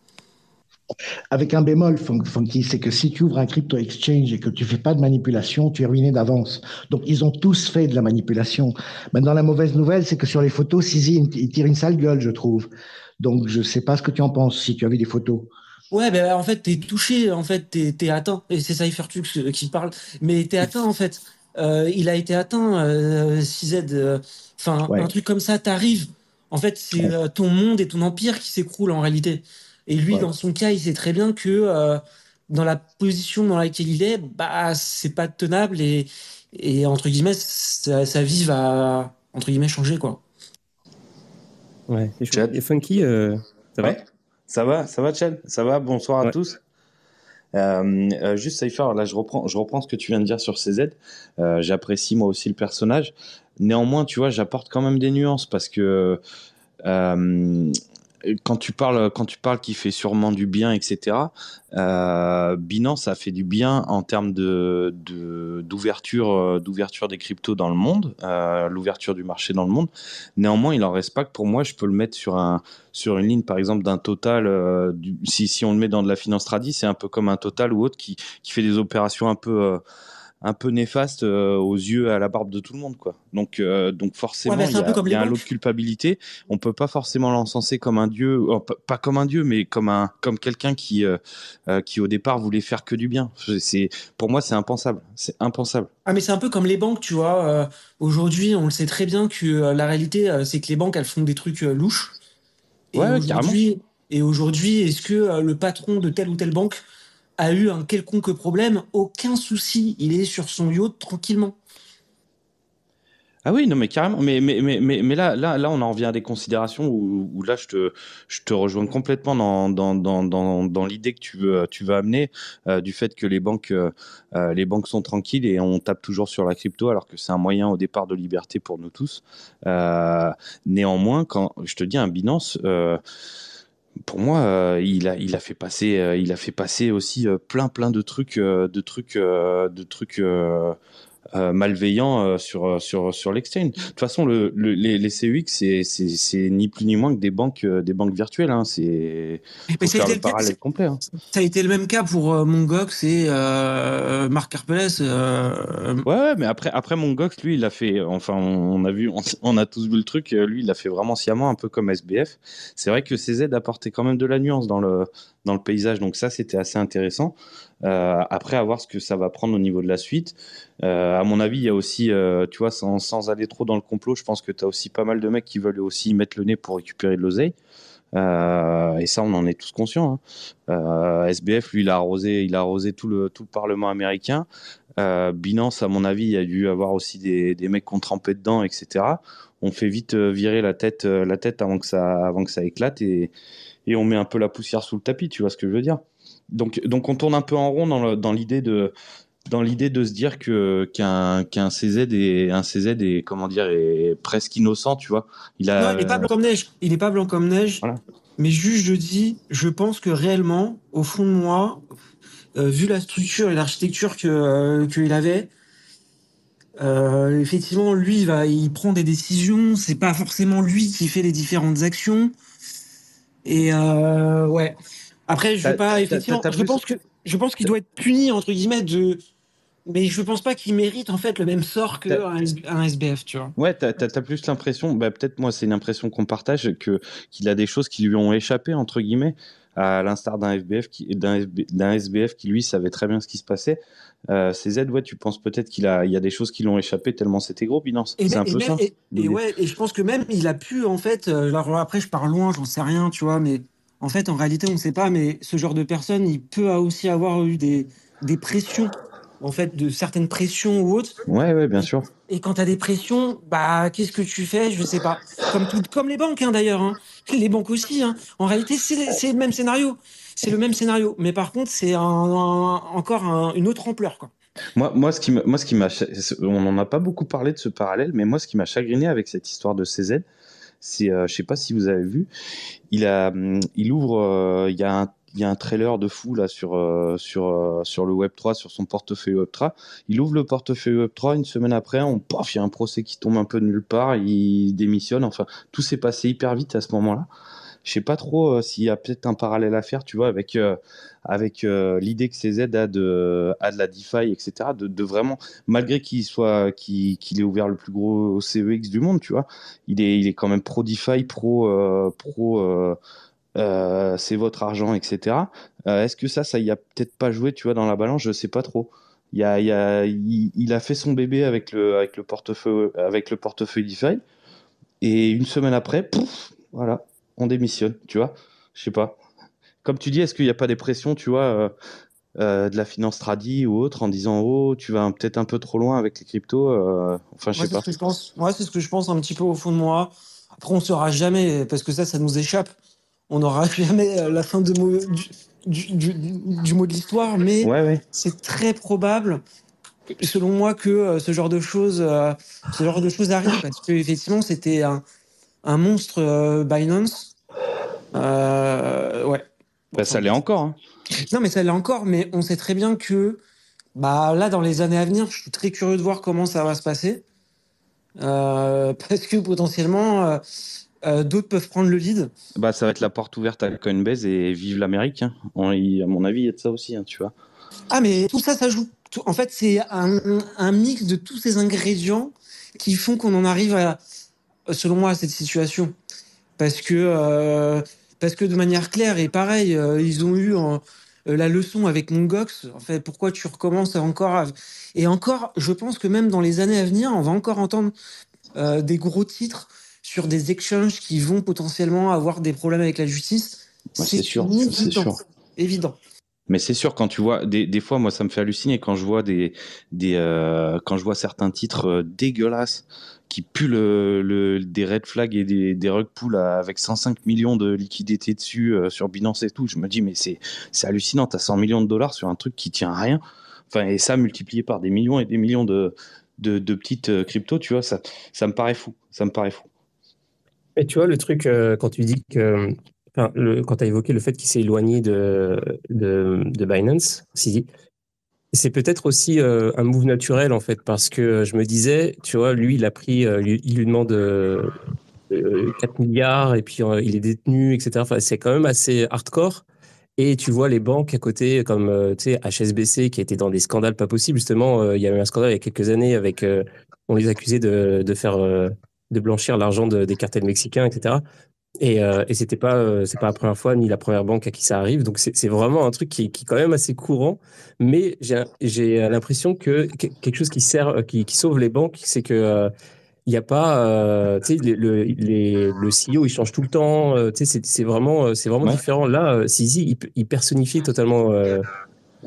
Avec un bémol, Fun- Funky, c'est que si tu ouvres un crypto exchange et que tu fais pas de manipulation, tu es ruiné d'avance. Donc, ils ont tous fait de la manipulation. Maintenant, la mauvaise nouvelle, c'est que sur les photos, Sizi, il tire une sale gueule, je trouve. Donc, je sais pas ce que tu en penses, si tu as vu des photos.
Ouais, ben en fait, t'es touché, en fait, t'es t'es atteint. Et c'est Cyphertux qui parle. Mais t'es atteint, en fait. Euh, il a été atteint, euh, 6Z. euh, Enfin,
Ouais.
un truc comme ça, t'arrives. En fait, c'est euh, ton monde et ton empire qui s'écroulent en réalité. Et lui,
Ouais.
dans son cas, il sait très bien que euh, dans la position dans laquelle il est, bah, c'est pas tenable et, et entre guillemets, sa, sa vie va, entre guillemets, changer, quoi.
Ouais.
Chad.
Et Funky, euh, ça va?
Ouais. Ça va, ça va, Chad? Ça va? Bonsoir à tous. Euh, euh, juste Cypher, là je reprends, je reprends ce que tu viens de dire sur CZ. Euh, J'apprécie moi aussi le personnage. Néanmoins, tu vois, j'apporte quand même des nuances parce que euh, quand tu parles, quand tu parles qu'il fait sûrement du bien, etc. Euh, Binance a fait du bien en termes d'ouverture, euh, d'ouverture des cryptos dans le monde, euh, l'ouverture du marché dans le monde. Néanmoins, il en reste pas que pour moi, je peux le mettre sur un sur une ligne, par exemple, d'un total. si on le met dans de la finance tradie, c'est un peu comme un total ou autre qui fait des opérations un peu un peu néfastes euh, aux yeux, à la barbe de tout le monde, quoi. Donc euh, donc forcément,
Ouais, bah,
il y a, un lot de culpabilité. On peut pas forcément l'encenser comme un dieu, oh, pas- comme un dieu, mais comme un comme quelqu'un qui euh, qui au départ voulait faire que du bien. C'est pour moi, c'est impensable. C'est impensable.
Ah mais c'est un peu comme les banques, tu vois. Aujourd'hui, on le sait très bien que la réalité, c'est que les banques, elles font des trucs louches. Et
Ouais,
aujourd'hui, et aujourd'hui, est-ce que le patron de telle ou telle banque a eu un quelconque problème Aucun souci, il est sur son yacht tranquillement.
Ah oui, non, mais carrément. Mais, mais, mais, mais, là, là, là, on en revient à des considérations où, là, je te, je te rejoins complètement dans, dans, dans, dans, dans l'idée que tu veux, tu veux amener euh, du fait que les banques, euh, euh, les banques sont tranquilles et on tape toujours sur la crypto alors que c'est un moyen au départ de liberté pour nous tous. Néanmoins, quand je te dis un Binance, pour moi, euh, il a, il a fait passer, euh, il a fait passer aussi euh, plein, plein de trucs, euh, de trucs, euh, de trucs. Euh, euh, malveillants euh, sur sur sur l'exchange. De toute façon, le, le- les, les CEX c'est c'est ni plus ni moins que des banques euh, des banques virtuelles. Hein. C'est
ça.
Hein.
ça a été le même cas pour euh, Mongox et euh, Marc Carpeles. euh,
Ouais, mais après après mon Gox, lui, il a fait. Enfin, on, on a vu, on, on a tous vu le truc. euh, Lui, il a fait vraiment sciemment, un peu comme SBF. C'est vrai que CZ apportait quand même de la nuance dans le dans le paysage. Donc ça, c'était assez intéressant. Euh, après, à voir ce que ça va prendre au niveau de la suite. Euh, à mon avis, il y a aussi, euh, tu vois, sans, aller trop dans le complot, je pense que tu as aussi pas mal de mecs qui veulent aussi mettre le nez pour récupérer de l'oseille. Euh, et ça, on en est tous conscients. hein. SBF, lui, il a arrosé, il a arrosé tout le tout le Parlement américain. Binance, à mon avis, il y a dû avoir aussi des, des mecs qui ont trempé dedans, etc. On fait vite virer la tête, la tête avant que ça, avant que ça éclate et, et on met un peu la poussière sous le tapis. Tu vois ce que je veux dire Donc, donc on tourne un peu en rond dans le- dans l'idée de dans l'idée de se dire que qu'un qu'un CZ est un CZ est comment dire est presque innocent, tu vois. Il a
Non, il est pas blanc comme neige. Il est pas blanc comme neige.
Voilà.
Mais juste, je dis, je pense que réellement, au fond de moi, euh, vu la structure et l'architecture que euh, qu'il avait, Euh, effectivement, lui, il, va, il prend des décisions. C'est pas forcément lui qui fait les différentes actions. Et ouais. Après, je veux pas. Effectivement, je pense que je pense qu'il doit être puni entre guillemets de. Mais je pense pas qu'il mérite en fait le même sort qu'un un SBF, tu vois.
Ouais, t'as as, plus l'impression, bah, peut-être moi c'est une impression qu'on partage, que qu'il a des choses qui lui ont échappé entre guillemets, à l'instar d'un FBF qui d'un SBF qui lui savait très bien ce qui se passait. Euh, CZ, ouais, tu penses peut-être qu'il a il y a des choses qui l'ont échappé tellement c'était gros, Binance.
Et,
C'est un
et
peu
même-
ça.
et- ouais, et je pense que même il a pu en fait. euh, alors après, je pars loin, j'en sais rien, tu vois, mais en fait, en réalité, on ne sait pas. Mais ce genre de personne, il peut aussi avoir eu des des pressions, en fait, de certaines pressions ou autres.
Ouais, ouais, bien sûr.
Et quand tu as des pressions, bah qu'est-ce que tu fais? Je sais pas. Comme tout, comme les banques hein, d'ailleurs. hein. Les banques aussi. hein. En réalité, c'est le même scénario. C'est le même scénario. Mais par contre, c'est un, un- encore un- une autre ampleur, quoi.
Moi, moi, ce qui moi, ce qui m'a, on n'en a pas beaucoup parlé de ce parallèle, mais moi, ce qui m'a chagriné avec cette histoire de CZ, c'est, euh, je sais pas si vous avez vu, il a, hum, il ouvre, euh, il y a un, il y a un trailer de fou là sur euh, sur euh, sur le Web 3, sur son portefeuille Web 3. Il ouvre le portefeuille Web 3 une semaine après, on paf, il y a un procès qui tombe un peu de nulle part, il démissionne. Enfin, tout s'est passé hyper vite à ce moment-là. Je sais pas trop euh, s'il y a peut-être un parallèle à faire, tu vois, avec euh, avec euh, l'idée que CZ a de a de la DeFi, etc. De, vraiment, malgré qu'il soit qu'il qu'il ait ouvert le plus gros CEX du monde, tu vois, il est quand même pro DeFi, pro pro c'est votre argent, etc. Est-ce que ça, ça y a peut-être pas joué, tu vois, dans la balance? Je sais pas trop. Il, a, fait son bébé avec le, avec le portefeuille, avec le portefeuille DeFi, et une semaine après, pouf, voilà, on démissionne, tu vois. Je sais pas. Comme tu dis, est-ce qu'il n'y a pas des pressions, tu vois, euh, euh, de la finance tradi ou autre, en disant oh, tu vas peut-être un peu trop loin avec les cryptos. euh, enfin, je sais
c'est
pas.
ce que je pense. Moi, c'est ce que je pense un petit peu au fond de moi. Après, on saura jamais parce que ça, ça nous échappe. On n'aura jamais la fin de mot, du, du, du, du mot de l'histoire, mais
Ouais, ouais.
c'est très probable, selon moi, que euh, ce genre de choses, euh, ce genre de choses arrive parce que effectivement, c'était un, un monstre euh, Binance. Euh, ouais.
Bah, ça l'est encore. Hein.
Non, mais ça l'est encore, mais on sait très bien que bah, là, dans les années à venir, je suis très curieux de voir comment ça va se passer. Euh, parce que potentiellement, euh, d'autres peuvent prendre le lead.
Bah, ça va être la porte ouverte à Coinbase et vive l'Amérique. Hein. À mon avis, il y a de ça aussi, hein, tu vois.
Ah, mais tout ça, ça joue. En fait, c'est un, un mix de tous ces ingrédients qui font qu'on en arrive à, selon moi, à cette situation. Parce que, euh, parce que de manière claire, et pareil, euh, ils ont eu euh, la leçon avec Mongox. En fait, pourquoi tu recommences encore à- Et encore, je pense que même dans les années à venir, on va encore entendre euh, des gros titres sur des exchanges qui vont potentiellement avoir des problèmes avec la justice.
Ouais, c'est sûr, c'est sûr.
Évident.
Mais c'est sûr, quand tu vois, des, des fois, moi, ça me fait halluciner quand je vois des, des, euh, quand je vois certains titres euh, dégueulasses qui puent le, le- des red flags et des, des rug pulls avec 105 millions de liquidités dessus euh, sur Binance et tout. Je me dis, mais c'est, hallucinant. T'as 100 millions de dollars sur un truc qui tient à rien. Enfin, et ça multiplié par des millions et des millions de, de, petites cryptos, tu vois, ça, ça me paraît fou. Ça me paraît fou.
Et tu vois, le truc, quand tu dis que. Quand tu as évoqué le fait qu'il s'est éloigné de, de, Binance, c'est peut-être aussi euh, un move naturel, en fait, parce que je me disais, tu vois, lui, il a pris. euh, lui- il lui demande euh, euh, 4 milliards et puis il est détenu, etc. Enfin, c'est quand même assez hardcore. Et tu vois les banques à côté, comme tu HSBC, qui était dans des scandales pas possibles. Justement, il y a eu un scandale il y a quelques années avec. on les accusait de, de faire. de blanchir l'argent de- des cartels mexicains, etc. Et, euh, et c'était pas, euh, c'est pas la première fois ni la première banque à qui ça arrive. Donc c'est vraiment un truc qui, qui est quand même assez courant. Mais j'ai l'impression que que- quelque chose qui sert, euh, qui, qui sauve les banques, c'est que euh, il n'y a pas, euh, tu sais, le, le, les- le CEO il change tout le temps. euh, tu sais, c'est vraiment, euh, c'est vraiment
Ouais.
différent. Là, euh, Sisi, il, il personnifie totalement euh,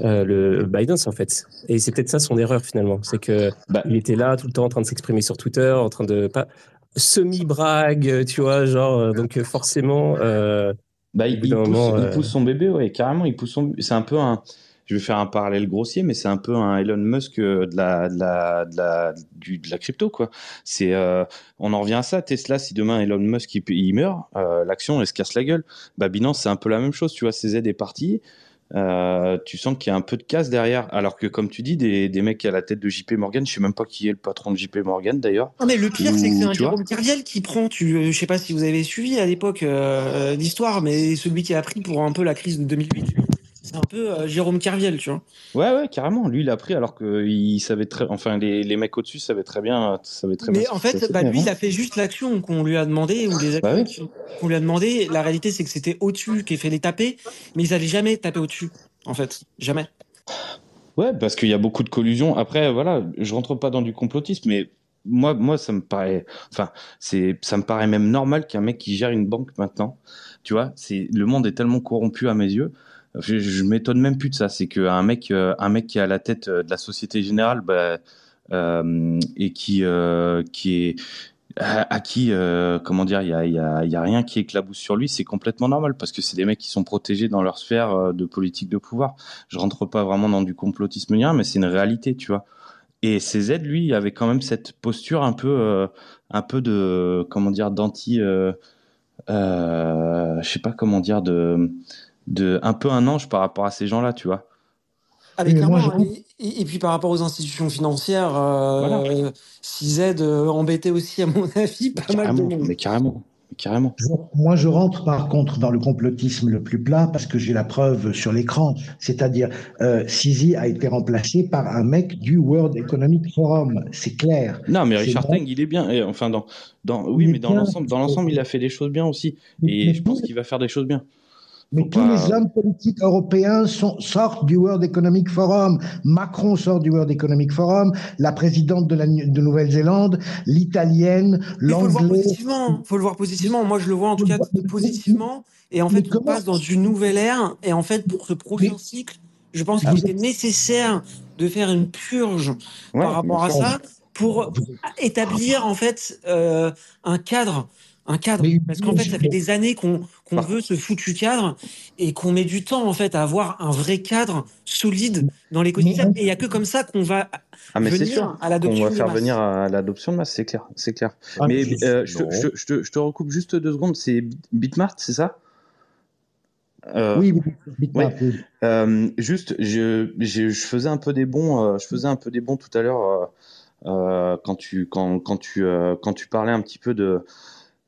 euh, le Binance en fait. Et c'est peut-être ça son erreur finalement, c'est que
Bah,
il était là tout le temps en train de s'exprimer sur Twitter, en train de pas semi-brague, euh, tu vois, genre euh, donc euh, forcément. euh,
Bah, il, pousse,
moment,
il pousse son bébé, ouais, carrément, il pousse son. C'est un peu un. Je vais faire un parallèle grossier, mais c'est un peu un Elon Musk de la, de la, de la, du, de la crypto, quoi. C'est, euh, on en revient à ça. Tesla, si demain Elon Musk il, il meurt, euh, l'action elle se casse la gueule. Bah, Binance, c'est un peu la même chose, tu vois. CZ est parti. Euh, tu sens qu'il y a un peu de casse derrière. Alors que, comme tu dis, des, des mecs à la tête de JP Morgan, je sais même pas qui est le patron de JP Morgan d'ailleurs.
Non, mais le pire, c'est que c'est un Jérôme Carviel qui prend, tu, euh, je sais pas si vous avez suivi à l'époque euh, l'histoire, mais celui qui a pris pour un peu la crise de 2008. C'est un peu euh, Jérôme Carviel, tu vois.
Ouais, ouais, carrément. Lui, il a pris alors que il savait très, enfin, les, les mecs au-dessus savaient très bien, savaient très
Mais
bien.
en
qui
fait, bah, lui, il a fait juste l'action qu'on lui a demandé, ou les
Bah
qu'on lui a demandé. La réalité, c'est que c'était au-dessus qu'il fait les taper, mais ils allaient jamais taper au-dessus, en fait. Jamais.
Ouais, parce qu'il y a beaucoup de collusion. Après, voilà, je rentre pas dans du complotisme, mais moi, moi, ça me paraît, enfin, c'est, ça me paraît même normal qu'un mec qui gère une banque maintenant, tu vois, c'est, le monde est tellement corrompu à mes yeux. Je, m'étonne même plus de ça. C'est qu'un mec, euh, un mec qui est à la tête euh, de la Société Générale, bah, euh, et qui, est, à, qui, comment dire, il y a, y, a, rien qui éclabousse sur lui, c'est complètement normal parce que c'est des mecs qui sont protégés dans leur sphère de politique de pouvoir. Je rentre pas vraiment dans du complotisme ni mais c'est une réalité, tu vois. Et CZ, lui, avait quand même cette posture un peu, un peu de, comment dire, d'anti, je sais pas comment dire, de, de, un peu un ange par rapport à ces gens-là, tu vois.
Ah, mais
moi, je-
et, puis par rapport aux institutions financières, euh,
Voilà.
CZ euh, embêtait aussi, à mon avis, pas mal de monde.
mais carrément, mais carrément.
Je- Moi, je rentre par contre dans le complotisme le plus plat parce que j'ai la preuve sur l'écran. C'est-à-dire, euh, Sisi a été remplacé par un mec du World Economic Forum. C'est clair.
Non, mais Richard
bon.
Teng, il est bien. Et, enfin, dans, dans, oui,
Il
mais dans l'ensemble, dans l'ensemble, il a fait des choses bien aussi. Et
mais
je pense qu'il va faire des choses bien.
Mais tous
pas-
les hommes politiques européens sont, sortent du World Economic Forum. Macron sort du World Economic Forum. La présidente de, la, de Nouvelle-Zélande, l'italienne,
Mais faut le voir
l'anglais.
positivement. Faut le voir positivement. Moi, je le vois en tout cas positivement. Et en fait, on passe dans une nouvelle ère. Et en fait, pour ce prochain
Mais-
cycle, je pense qu'il était
êtes-
nécessaire de faire une purge
Ouais,
par rapport à ça pour établir en fait euh, un cadre. Un cadre.
Mais-
Parce qu'en fait, ça fait des années qu'on
Par-
veut ce foutu cadre et qu'on met du temps en fait à avoir un vrai cadre solide dans l'écosystème. Et il n'y a que comme ça qu'on va
Ah, mais
venir
sûr.
à l'adoption
va
de
faire venir à l'adoption de masse, c'est clair, c'est clair.
Ah,
mais
je-
euh, je, te,
non.
je te- je te- je te recoupe juste deux secondes. C'est Bitmart, c'est ça? Euh,
Oui, oui, Bitmart, oui.
Euh, juste, je, je, je faisais un peu des bons, euh, je faisais un peu des bons tout à l'heure quand tu quand, quand tu euh, quand tu parlais un petit peu de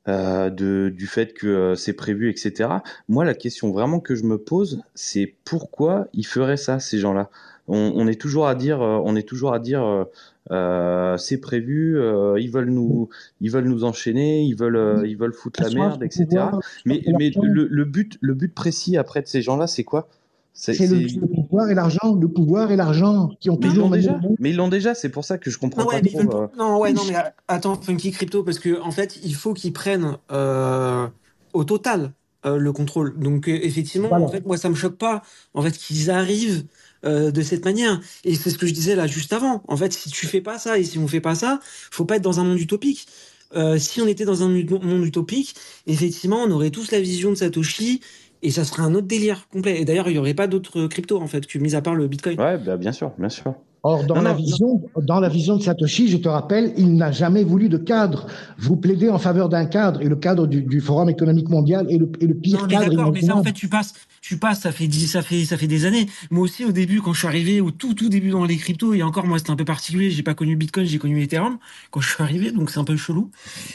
euh, de du fait que euh, c'est prévu, etc. Moi, la question vraiment que je me pose, c'est pourquoi ils feraient ça ces gens-là? On, on est toujours à dire, euh, on est toujours à dire, euh, euh, c'est prévu, euh, ils veulent nous, ils veulent nous enchaîner, ils veulent, ils veulent foutre la merde,
de
etc. Mais, mais le, le but, le but précis après de ces gens-là, c'est quoi? C'est
le, pouvoir et l'argent, le pouvoir et l'argent qui ont
mais ils
toujours
l'ont
mené
déjà. Mais ils l'ont déjà. C'est pour ça que je comprends
Non, ouais,
pas
mais ils
trop.
veulent
euh,
non, ouais, non, mais attends, Funky Crypto, parce que en fait, il faut qu'ils prennent euh, au total euh, le contrôle. Donc, euh, effectivement,
Voilà.
en fait, moi, ça me choque pas, en fait, qu'ils arrivent euh, de cette manière. Et c'est ce que je disais là juste avant. En fait, si tu fais pas ça et si on fait pas ça, faut pas être dans un monde utopique. Euh, si on était dans un monde utopique, effectivement, on aurait tous la vision de Satoshi et ça serait un autre délire complet. Et d'ailleurs, il y aurait pas d'autres cryptos en fait que mis à part le Bitcoin.
Ouais, bah, bien sûr, bien sûr.
Or, dans
Non,
la,
non,
vision, dans la vision de Satoshi, je te rappelle, il n'a jamais voulu de cadre. Vous plaidez en faveur d'un cadre, et le cadre du, du Forum économique mondial est le, est le pire cadre.
d'accord, mais ça, en fait, tu passes, tu passes, ça fait, ça fait, ça fait des années. Moi aussi, au début, quand je suis arrivé, au tout, tout début dans les cryptos, et encore, moi, c'était un peu particulier. J'ai pas connu Bitcoin, j'ai connu Ethereum quand je suis arrivé, donc c'est un peu chelou.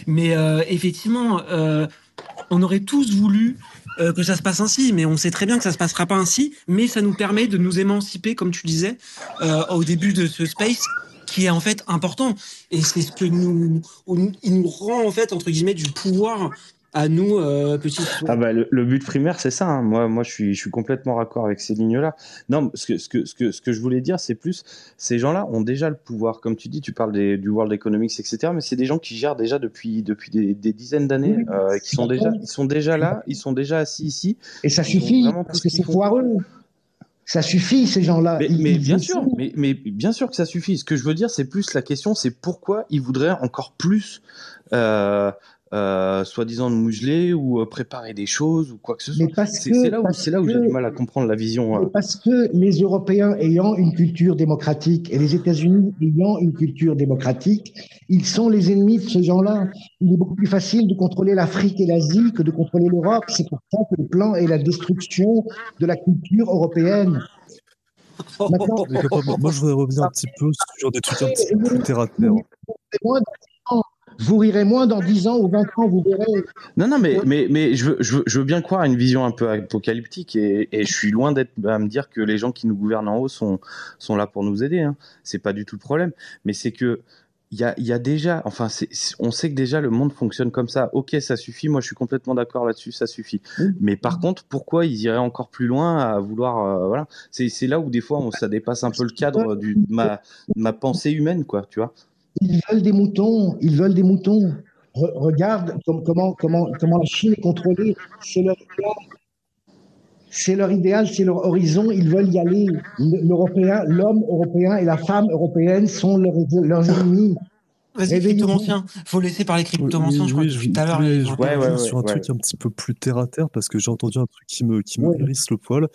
Mais euh, effectivement, euh, on aurait tous voulu euh, que ça se passe ainsi, mais on sait très bien que ça se passera pas ainsi. Mais ça nous permet de nous émanciper, comme tu disais, euh, au début de ce space qui est en fait important et c'est ce que nous il nous rend en fait entre guillemets du pouvoir à nous euh, petits
Ah bah, le, le but primaire, c'est ça. hein. Moi, moi, je suis, je suis complètement raccord avec ces lignes-là. Non, ce que, ce que, ce que, ce que je voulais dire, c'est plus, ces gens-là ont déjà le pouvoir. Comme tu dis, tu parles des, du World Economics, etc. Mais c'est des gens qui gèrent déjà depuis, depuis des, des dizaines d'années,
Oui,
euh, qui sont déjà, ils sont déjà là, ils sont déjà assis ici.
Et ça suffit, parce que c'est foireux. Ça suffit, ces gens-là.
Mais, bien sûr, mais, mais bien sûr que ça suffit. Ce que je veux dire, c'est plus la question, c'est pourquoi ils voudraient encore plus euh, euh, soi-disant de museler ou euh, préparer des choses ou quoi que ce soit. C'est là où, là j'ai du mal à comprendre la vision.
Mais Parce que les Européens ayant une culture démocratique et les États-Unis ayant une culture démocratique, ils sont les ennemis de ces gens-là. Il est beaucoup plus facile de contrôler l'Afrique et l'Asie que de contrôler l'Europe. C'est pour ça que le plan est la destruction de la culture européenne. Maintenant,
moi, moi, je voudrais revenir un petit peu sur des trucs un petit peu plus terre à terre.
moins dans 10 ans. Vous rirez moins dans 10 ans ou 20 ans, vous verrez.
Non, non, mais, mais, mais je, veux, je, veux, je veux bien croire à une vision un peu apocalyptique et, et je suis loin d'être à me dire que les gens qui nous gouvernent en haut sont, sont là pour nous aider. Hein. C'est pas du tout le problème. Mais c'est que il y a, y a déjà, enfin, on sait que déjà le monde fonctionne comme ça. Ok, ça suffit. Moi, je suis complètement d'accord là-dessus. Ça suffit. Mais par contre, pourquoi ils iraient encore plus loin à vouloir, euh, voilà. C'est c'est là où des fois, on, ça dépasse un peu le cadre du, de ma, de ma pensée humaine, quoi. Tu vois.
Ils veulent des moutons, ils veulent des moutons. Re- regarde com- comment, comment, comment la Chine est contrôlée. C'est leur idéal. C'est leur idéal, c'est leur horizon, ils veulent y aller. L'Européen, l'homme européen et la femme européenne sont leurs, leurs ennemis.
Vas-y, cryptomancien. Faut laisser parler cryptomancien, je crois,
oui,
tout à l'heure.
je voulais
Ouais, ouais, ouais,
sur un
ouais.
truc un petit peu plus terre à terre parce que j'ai entendu un truc qui me, qui me
Ouais.
hérisse le poil.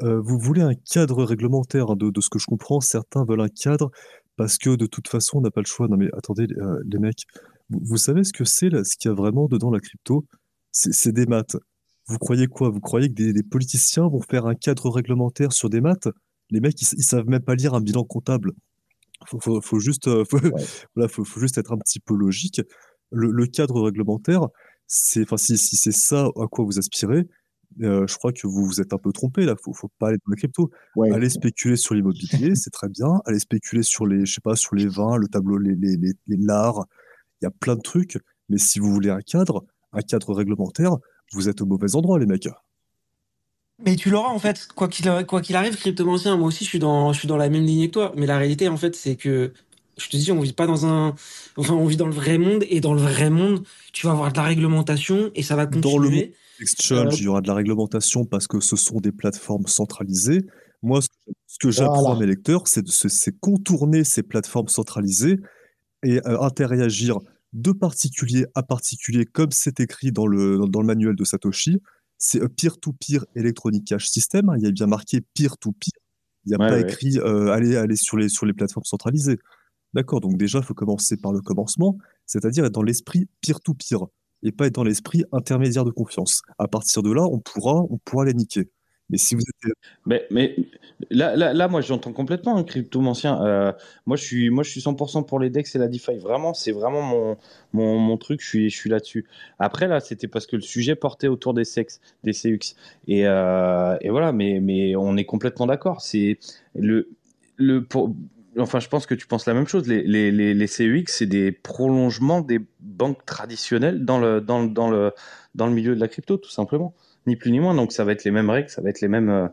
Euh, vous voulez un cadre réglementaire hein, de, de ce que je comprends. Certains veulent un cadre parce que de toute façon, on n'a pas le choix. Non, mais attendez, les, euh, les mecs, vous, vous savez ce que c'est, ce qu'il y a vraiment dedans la crypto? C'est des maths. Vous croyez quoi? Vous croyez que des, des politiciens vont faire un cadre réglementaire sur des maths? Les mecs, ils, ils savent même pas lire un bilan comptable. Faut, faut, faut juste, euh, faut, voilà, faut, faut juste être un petit peu logique. Le, le cadre réglementaire, c'est, enfin, si, si c'est ça à quoi vous aspirez, euh, je crois que vous vous êtes un peu trompé là. Faut, faut pas aller dans la crypto.
Ouais.
Aller spéculer sur l'immobilier, c'est très bien. Aller spéculer sur les, je sais pas, sur les vins, le tableau, les, les, les, les l'art. Il y a plein de trucs. Mais si vous voulez un cadre, un cadre réglementaire, vous êtes au mauvais endroit, les mecs.
Mais tu l'auras en fait, quoi qu'il quoi qu'il arrive, cryptomancien. Moi aussi, je suis dans je suis dans la même lignée que toi. Mais la réalité, en fait, c'est que je te dis, on vit pas dans un, enfin, on vit dans le vrai monde et dans le vrai monde, tu vas avoir de la réglementation et ça va
Dans le
continuer.
Exchange,
Euh,
il y aura de la réglementation parce que ce sont des plateformes centralisées. Moi, ce que, j'apprends
Voilà.
à mes lecteurs, c'est de contourner ces plateformes centralisées et euh, interagir de particulier à particulier, comme c'est écrit dans le, dans, dans le manuel de Satoshi. C'est a peer-to-peer electronic cash system. hein. Il y a bien marqué peer-to-peer. Il n'y a
Ouais,
pas
ouais.
écrit euh, sur les, sur les plateformes centralisées. D'accord, donc déjà, il faut commencer par le commencement, c'est-à-dire être dans l'esprit peer-to-peer et pas être dans l'esprit intermédiaire de confiance. À partir de là, on pourra, on pourra les niquer. Mais si vous êtes
Mais, mais là, là, moi, j'entends complètement un cryptomancien. Euh, moi, je suis, moi, je suis 100% pour les DEX et la DeFi. Vraiment, c'est vraiment mon, mon, mon truc. Je suis, je suis là-dessus. Après, là, c'était parce que le sujet portait autour des CEX, des CX. Et, euh, et voilà, mais, mais on est complètement d'accord. C'est le, le, pour, enfin, je pense que tu penses la même chose. Les, les, les, les CEX, c'est des prolongements des banques traditionnelles dans le, dans, le- dans le, dans le milieu de la crypto, tout simplement. Ni plus ni moins. Donc, ça va être les mêmes règles, ça va être les mêmes, euh,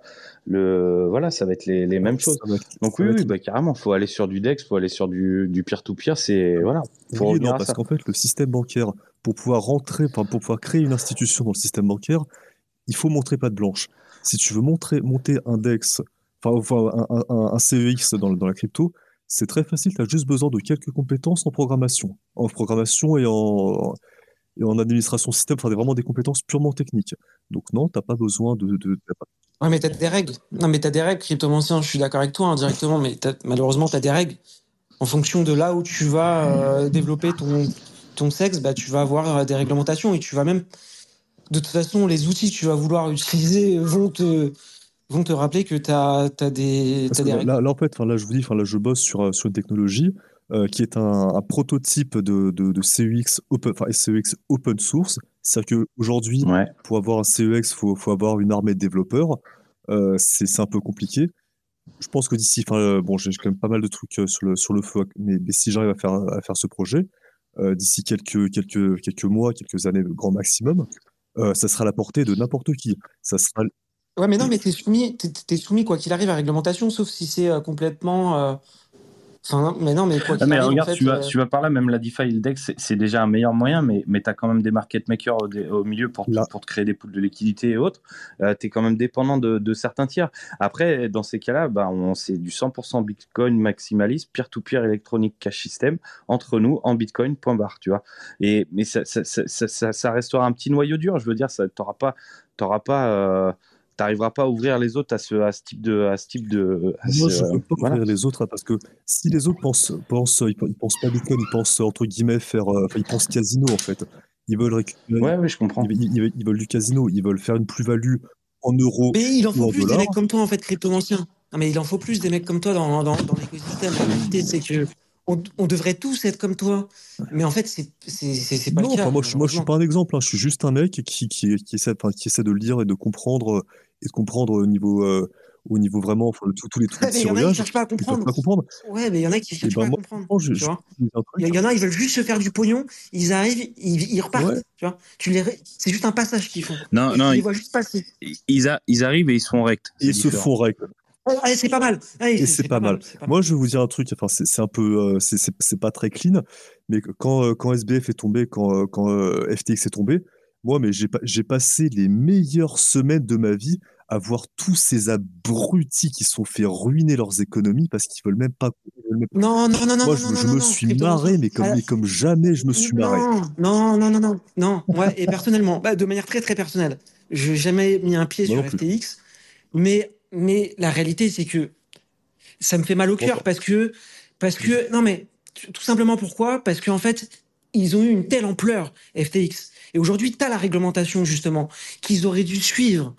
le, voilà, ça va être les, les mêmes choses.
ça va être-
Donc oui, oui bah, carrément, faut aller sur du DEX, faut aller sur du, du peer-to-peer, c'est voilà, faut
Oui non, parce qu'en fait, le système bancaire, pour pouvoir rentrer, pour pouvoir créer une institution dans le système bancaire, il faut montrer patte blanche. Si tu veux montrer, monter un DEX, enfin, un, un- CEX dans, la crypto, c'est très facile, tu as juste besoin de quelques compétences en programmation. En programmation et en, administration système, enfin, vraiment des compétences purement techniques. Donc non, t'as pas besoin de... de-
Ouais, mais t'as des règles. Non, mais t'as des règles, cryptomancien. Je suis d'accord avec toi indirectement, mais t'as- malheureusement, t'as des règles. En fonction de là où tu vas euh, développer ton, ton sexe, bah, tu vas avoir euh, des réglementations et tu vas même. De toute façon, les outils que tu vas vouloir utiliser vont te, vont te rappeler que t'as as des,
que
des
là,
règles.
là, là, en fait, là, je vous dis, là, je bosse sur, euh, sur une technologie euh, qui est un, un prototype de, de, de CEX open, enfin, CEX open source. C'est-à-dire qu'aujourd'hui,
Ouais.
pour avoir un CEX, il faut, faut avoir une armée de développeurs. Euh, c'est c'est un peu compliqué. Je pense que d'ici, enfin, euh, bon, j'ai quand même pas mal de trucs euh, sur le, sur le feu, mais, mais si j'arrive à faire, à faire ce projet, euh, d'ici quelques, quelques, quelques mois, quelques années, grand maximum, euh, ça sera à la portée de n'importe qui. Ça sera,
Ouais, mais non, mais t'es soumis, t'es, t'es soumis quoi qu'il arrive à réglementation, sauf si c'est euh, complètement, euh, mais non, mais quoi
ah, mais regarde, tu, vas, tu vas par là, même la DeFi et le DEX, c'est déjà un meilleur moyen, mais, mais tu as quand même des market makers au, milieu pour, pour te créer des poules de liquidité et autres. tu es quand même dépendant de, de, certains tiers. Après, dans ces cas-là, bah, c'est du 100% Bitcoin maximaliste, peer-to-peer électronique cash system, entre nous, en Bitcoin, point barre, tu vois. Et, mais ça, ça, ça, ça, restera un petit noyau dur, je veux dire, tu n'auras pas. T'auras pas t'arriveras pas à ouvrir les autres à ce, à ce type de. À ce type de
Moi, je ne peux pas ouvrir les autres hein, parce que si les autres pensent, pensent ils, pensent pas Bitcoin, ils pensent entre guillemets faire. Euh, enfin, ils pensent casino en fait. Ils veulent récupérer.
Ouais, oui, je comprends.
Ils, veulent du casino, ils veulent faire une plus-value en euros.
Mais il en faut plus des mecs comme toi en fait, crypto ancien. Non, mais il en faut plus des mecs comme toi dans, dans, dans l'écosystème. La réalité, c'est que on, devrait tous être comme toi. Mais en fait, c'est pas le cas.
moi, je, moi, je suis pas un exemple. Hein. Je suis juste un mec qui, qui, qui, essaie, qui essaie de lire et de comprendre et de comprendre au niveau, euh, au niveau vraiment, enfin, tous les trucs.
il y en a qui cherchent pas à comprendre. Pas comprendre. Ouais, mais il y en a qui cherchent ben, pas à comprendre. tu vois il y en a, ils veulent juste se faire du pognon. Ils arrivent, ils, repartent. Tu vois tu les, c'est juste un passage qu'ils font.
Non, non,
ils, voient juste passer.
Ils, a, ils arrivent et ils se font rect.
Ils se font rect.
c'est pas mal.
et c'est pas, mal. Moi, je vais vous dire un truc. Enfin, c'est un peu, euh, c'est pas très clean, mais quand, euh, quand SBF est tombé, quand, quand FTX est tombé, moi, mais j'ai passé les meilleures semaines de ma vie à voir tous ces abrutis qui sont fait ruiner leurs économies parce qu'ils veulent même pas.
Non, non, non, non.
Moi, je, je me suis marré, mais comme, comme jamais je me suis marré.
Non, non, non, non, non. Ouais, et personnellement, bah, de manière très, très personnelle, je n'ai jamais mis un pied sur FTX, mais, mais la réalité, c'est que ça me fait mal au cœur parce que, parce que, non, mais tout simplement pourquoi? Parce qu'en fait, ils ont eu une telle ampleur, FTX. Et aujourd'hui, tu as la réglementation, justement, qu'ils auraient dû suivre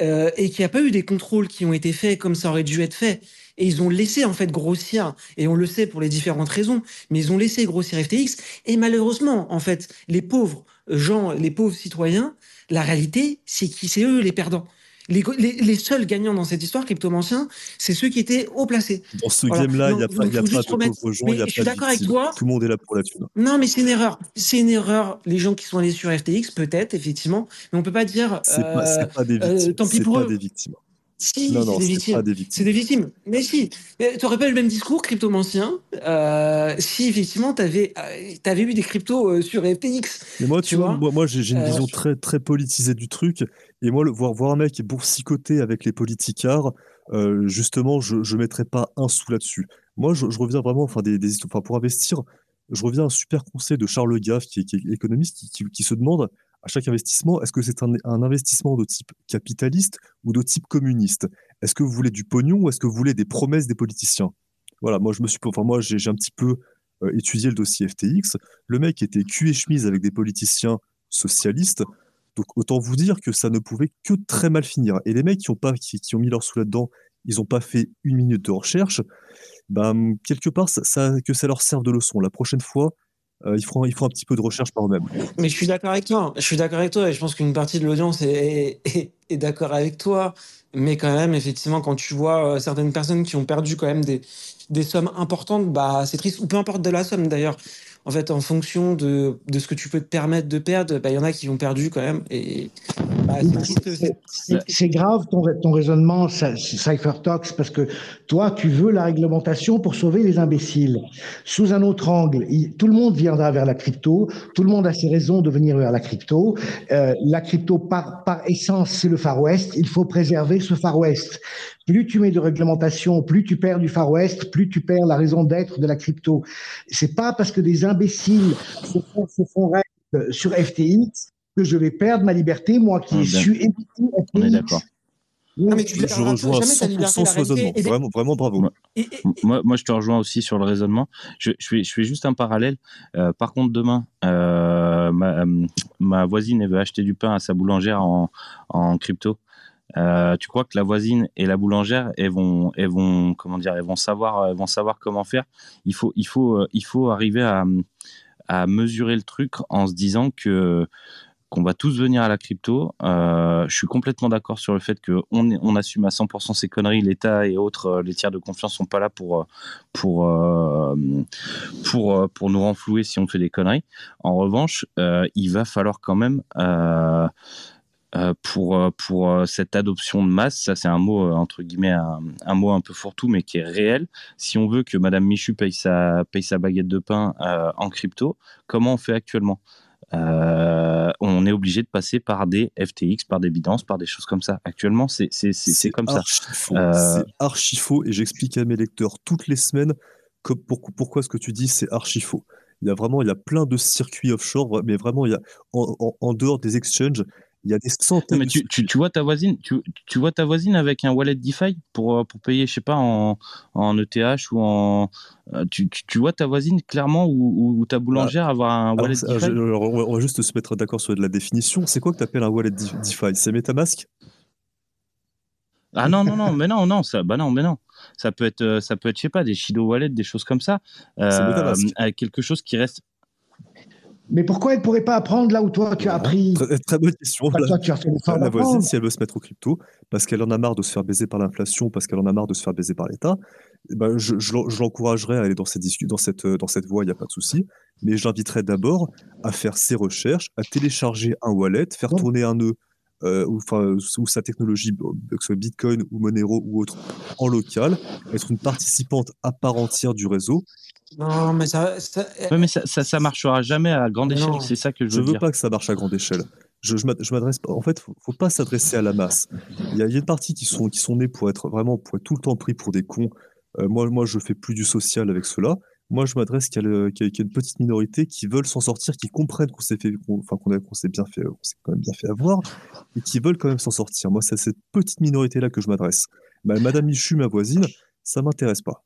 euh, et qu'il n'y a pas eu des contrôles qui ont été faits comme ça aurait dû être fait. Et ils ont laissé en fait grossir, et on le sait pour les différentes raisons, mais ils ont laissé grossir FTX. Et malheureusement, en fait, les pauvres gens, les pauvres citoyens, la réalité, c'est qui c'est eux les perdants. Les, les, seuls gagnants dans cette histoire, cryptomanciens, c'est ceux qui étaient haut placés.
Dans ce game-là, il n'y a pas, y a pas de pauvres gens, il n'y a
je pas d'accord avec toi.
Tout le monde est là pour la thune.
Non, mais c'est une erreur. C'est une erreur. Les gens qui sont allés sur FTX, peut-être, effectivement, mais on peut pas dire.
C'est pas, euh, pas, des euh, victimes. tant pis pour pas eux. des victimes.
Si, non, non, c'est des, des, victimes. C'est des victimes. Mais si, tu n'aurais pas le même discours cryptomancien euh, si effectivement tu avais, euh, avais, eu des cryptos euh, sur FTX.
Mais moi, tu, vois, moi, moi j'ai une vision très, très politisée du truc. Et moi, le, voir, voir un mec boursicoté avec les politicards, justement, je ne mettrais pas un sou là-dessus. Moi, je, je, reviens vraiment, enfin, des, des, enfin, pour investir, je reviens à un super conseil de Charles Gaff, qui est, qui est économiste, qui, qui, qui se demande à chaque investissement, est-ce que c'est un, investissement de type capitaliste ou de type communiste? Est-ce que vous voulez du pognon ou est-ce que vous voulez des promesses des politiciens? Voilà, moi je me suis, enfin moi j'ai un petit peu euh, étudié le dossier FTX. Le mec était cul et chemise avec des politiciens socialistes. Donc autant vous dire que ça ne pouvait que très mal finir. Et les mecs qui ont pas, qui, ont mis leur sous là-dedans, ils n'ont pas fait une minute de recherche. Ben, quelque part, ça, que ça leur serve de leçon. La prochaine fois, euh, ils, feront, un petit peu de recherche par eux-mêmes.
Mais je suis d'accord avec toi. Je suis d'accord avec toi et je pense qu'une partie de l'audience est, est, d'accord avec toi. Mais quand même, effectivement, quand tu vois euh, certaines personnes qui ont perdu quand même des, des sommes importantes, bah, c'est triste. Ou peu importe de la somme d'ailleurs en fait, en fonction de, de, ce que tu peux te permettre de perdre, bah, il y en a qui ont perdu quand même. Et
bah, c'est grave ton, ton raisonnement, Cyphertox, parce que toi, tu veux la réglementation pour sauver les imbéciles. Sous un autre angle, tout le monde viendra vers la crypto, tout le monde a ses raisons de venir vers la crypto. Euh, la crypto, par, par essence, c'est le Far West. Il faut préserver ce Far West. Plus tu mets de réglementation, plus tu perds du Far West, plus tu perds la raison d'être de la crypto. C'est pas parce que des imbéciles se font, se font sur FTX que je vais perdre ma liberté, moi qui ai su éviter
On est d'accord.
Non, mais tu je rejoins 100% ce raisonnement. Vraiment, vraiment bravo.
Moi, moi, je te rejoins aussi sur le raisonnement. Je, je, fais, je fais juste un parallèle. Euh, par contre, demain, euh, ma, ma, voisine elle veut acheter du pain à sa boulangère en, en crypto. Euh, tu crois que la voisine et la boulangère, elles vont, vont, comment dire, vont savoir, vont savoir comment faire. Il faut, il faut, euh, il faut arriver à, mesurer le truc en se disant que qu'on va tous venir à la crypto. Euh, je suis complètement d'accord sur le fait qu'on on assume à 100% ces conneries. L'État et autres, les tiers de confiance sont pas là pour pour pour pour nous renflouer si on fait des conneries. En revanche, il va falloir quand même pour, euh, pour euh, cette adoption de masse. Ça, c'est un mot, entre guillemets, un, un, mot un peu fourre-tout, mais qui est réel. Si on veut que Madame Michu paye sa, paye sa baguette de pain en crypto, comment on fait actuellement? On est obligé de passer par des FTX, par des Binance, par des choses comme ça. Actuellement, c'est comme ça.
C'est archi faux et j'explique à mes lecteurs toutes les semaines pour, pourquoi ce que tu dis c'est archi faux. Il y a vraiment il y a plein de circuits offshore, mais vraiment il y a en, en, en dehors des exchanges, il y a des centaines.
mais tu, tu, tu, vois ta voisine, tu, tu, vois ta voisine avec un wallet DeFi pour, euh, pour payer, je sais pas, en, en ETH ou en. Euh, tu, tu, vois ta voisine clairement ou, ou ta boulangère ah, avoir un wallet DeFi?
On va juste se mettre d'accord sur la définition. C'est quoi que tu appelles un wallet DeFi? C'est MetaMask?
Ah non non non mais non non ça bah non mais non ça peut être euh, ça peut être je sais pas des Shido Wallet des choses comme ça euh, quelque chose qui reste
mais pourquoi elle ne pourrait pas apprendre là où toi tu as appris
Très, bonne question. la, tu as fait la voisine, si elle veut se mettre au crypto, parce qu'elle en a marre de se faire baiser par l'inflation, parce qu'elle en a marre de se faire baiser par l'État, eh ben je, je, l'encouragerais à aller dans cette, dans cette, dans cette voie, il n'y a pas de souci. Mais je l'inviterais d'abord à faire ses recherches, à télécharger un wallet, faire tourner un nœud euh, ou, ou, sa technologie, que ce soit Bitcoin ou Monero ou autre, en local, être une participante à part entière du réseau
non, mais ça.
Ça, mais ça, ça, marchera jamais à grande échelle, c'est ça que je
veux
dire.
Je veux pas que ça marche à grande échelle. Je, je m'adresse pas. En fait, faut, faut pas s'adresser à la masse. Il y, a, il y a une partie qui sont, qui sont nés pour être vraiment pour être tout le temps pris pour des cons. Euh, moi, moi, je fais plus du social avec cela. Moi, je m'adresse qu'à, qu une petite minorité qui veulent s'en sortir, qui comprennent qu'on s'est fait, enfin qu'on s'est bien fait, s'est quand même bien fait avoir, et qui veulent quand même s'en sortir. Moi, c'est à cette petite minorité là que je m'adresse. Bah, Madame Michu, ma voisine, ça m'intéresse pas.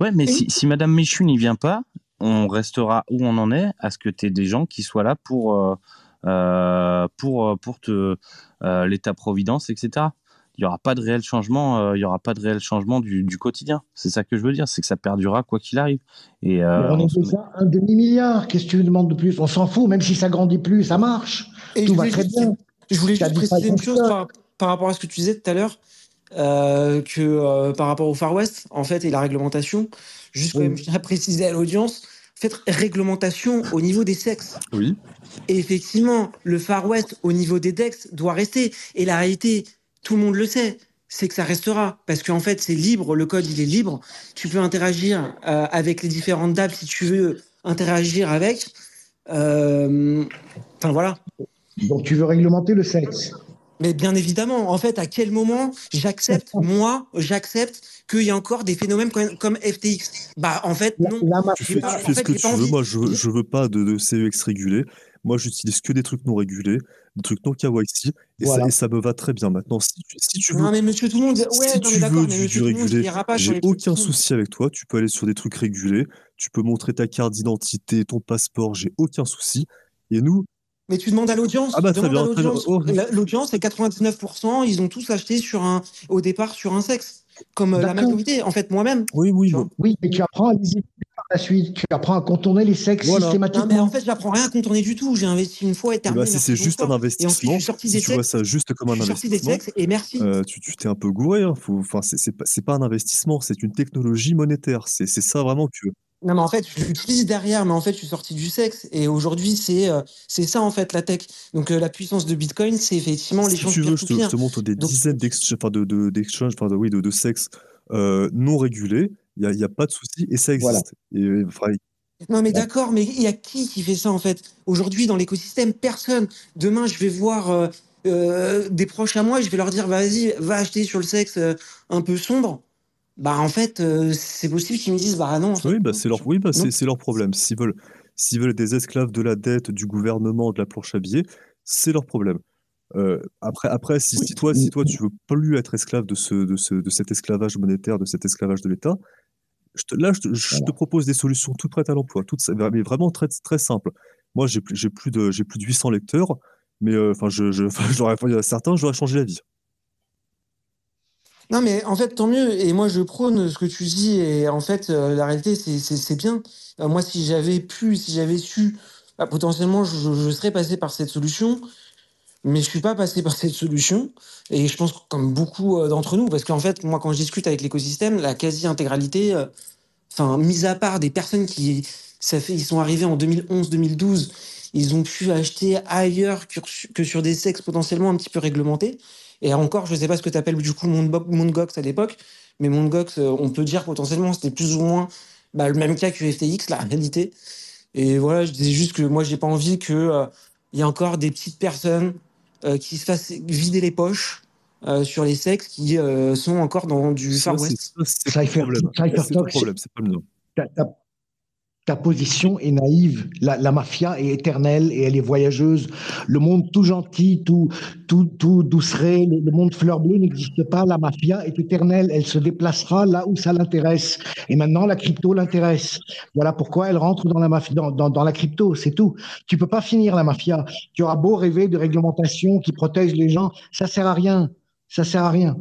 Ouais, mais si, si Madame Michu n'y vient pas, on restera où on en est, à ce que tu aies des gens qui soient là pour, euh, euh pour, euh, pour te, euh, l'État-providence, etc. Il n'y aura pas de réel changement, euh, il y aura pas de réel changement du, du quotidien. C'est ça que je veux dire, c'est que ça perdurera quoi qu'il arrive. Et,
euh, on, on ça un demi-milliard. Qu'est-ce que tu demandes de plus? On s'en fout, même si ça grandit plus, ça marche. Et Tout va très bien.
Je voulais juste préciser une chose par, par, rapport à ce que tu disais tout à l'heure. Euh, que euh, par rapport au Far West, en fait, et la réglementation, juste quand même, je tiens préciser à l'audience, en fait, réglementation au niveau des sexes.
Oui.
Et effectivement, le Far West au niveau des DEX doit rester. Et la réalité, tout le monde le sait, c'est que ça restera. Parce qu'en fait, c'est libre, le code, il est libre. Tu peux interagir euh, avec les différentes dates si tu veux interagir avec. Euh, enfin, voilà.
Donc, tu veux réglementer le sexe
mais bien évidemment, en fait, à quel moment j'accepte, moi, j'accepte qu'il y a encore des phénomènes comme, FTX Bah, en fait, non.
tu fais, ce que tu veux. Moi, je, je veux pas de, de CEX régulé. Moi, j'utilise que des trucs non régulés, des trucs non KYC, et, ça, et ça me va très bien. Maintenant, si, si tu veux,
non, mais monsieur tout le monde, ouais,
si tu veux du, du régulé, j'ai aucun souci avec toi. Tu peux aller sur des trucs régulés, tu peux montrer ta carte d'identité, ton passeport, j'ai aucun souci. Et nous,
mais tu demandes à l'audience.
Ah bah bien.
L'audience, c'est 99%. Ils ont tous acheté sur un, au départ sur un sexe, comme euh, la majorité. En fait, moi-même.
Oui, oui,
oui. Mais tu apprends à par la suite. Tu apprends à contourner les sexes systématiquement. Non,
mais en fait, j'apprends rien à contourner du tout. J'ai investi une fois et terminé.
Bah, si c'est juste un investissement, si tu vois ça juste comme un investissement, des
sexes et merci.
Euh, tu t'es un peu gouré. Hein. Enfin, c'est pas, pas un investissement, c'est une technologie monétaire. C'est ça vraiment que
non, mais en fait, j'utilise derrière, mais en fait, je suis sorti du sexe. Et aujourd'hui, c'est euh, c'est ça, en fait, la tech. Donc, euh, la puissance de Bitcoin, c'est effectivement
les
Si
tu veux, je te, je te, montre des dizaines d'exchanges, enfin, de, de, enfin, de, oui, de, de sexe euh, non régulés. Il n'y a, pas de souci et ça existe. Voilà. Et, enfin,
non, mais d'accord, mais il y a qui qui fait ça, en fait? Aujourd'hui, dans l'écosystème, personne. Demain, je vais voir des proches à moi, je vais leur dire, vas-y, va acheter sur le sexe un peu sombre bah en fait, euh, c'est possible qu'ils me disent bah non.
oui, bah c'est leur, oui, bah c'est leur problème. S'ils veulent, s'ils veulent des esclaves de la dette, du gouvernement, de la planche à billets, c'est leur problème. Euh, après, après si, si, toi, si toi tu veux plus être esclave de, ce, de, ce, de cet esclavage monétaire, de cet esclavage de l'État, je là, je te, je te, propose des solutions toutes prêtes à l'emploi, toutes, mais vraiment très, très simples. Moi, j'ai plus, plus, de, plus de 800 lecteurs, mais euh, enfin, je, je, il y a certains, j'aurais changé la vie.
Non, mais en fait, tant mieux. Et moi, je prône ce que tu dis. Et en fait, euh, la réalité, c'est bien. Euh, moi, si j'avais pu, si j'avais su, bah, potentiellement, je, serais passé par cette solution. Mais je suis pas passé par cette solution. Et je pense comme beaucoup euh, d'entre nous, parce qu'en fait, moi, quand je discute avec l'écosystème, la quasi-intégralité, enfin, mis à part des personnes qui, ça fait, ils sont arrivés en 2011, 2012, ils ont pu acheter ailleurs que, sur des sexes potentiellement un petit peu réglementés. Et encore, je ne sais pas ce que tu appelles du coup Mondgox à l'époque, mais Mondgox, euh, on peut dire potentiellement c'était plus ou moins bah, le même cas que FTX, la réalité. Et voilà, je disais juste que moi, j'ai pas envie qu'il euh, y ait encore des petites personnes euh, qui se fassent vider les poches sur les sexes qui sont encore dans du Far West.
C'est pas le problème, c'est pas le nom
ta position est naïve. La, mafia est éternelle et elle est voyageuse. Le monde tout gentil, tout, tout, tout le, monde fleur bleue n'existe pas. La mafia est éternelle. Elle se déplacera là où ça l'intéresse. Et maintenant, la crypto l'intéresse. Voilà pourquoi elle rentre dans la mafia, dans, dans, la crypto. C'est tout. Tu peux pas finir la mafia. Tu auras beau rêver de réglementation qui protège les gens. Ça sert à rien. Ça sert à rien.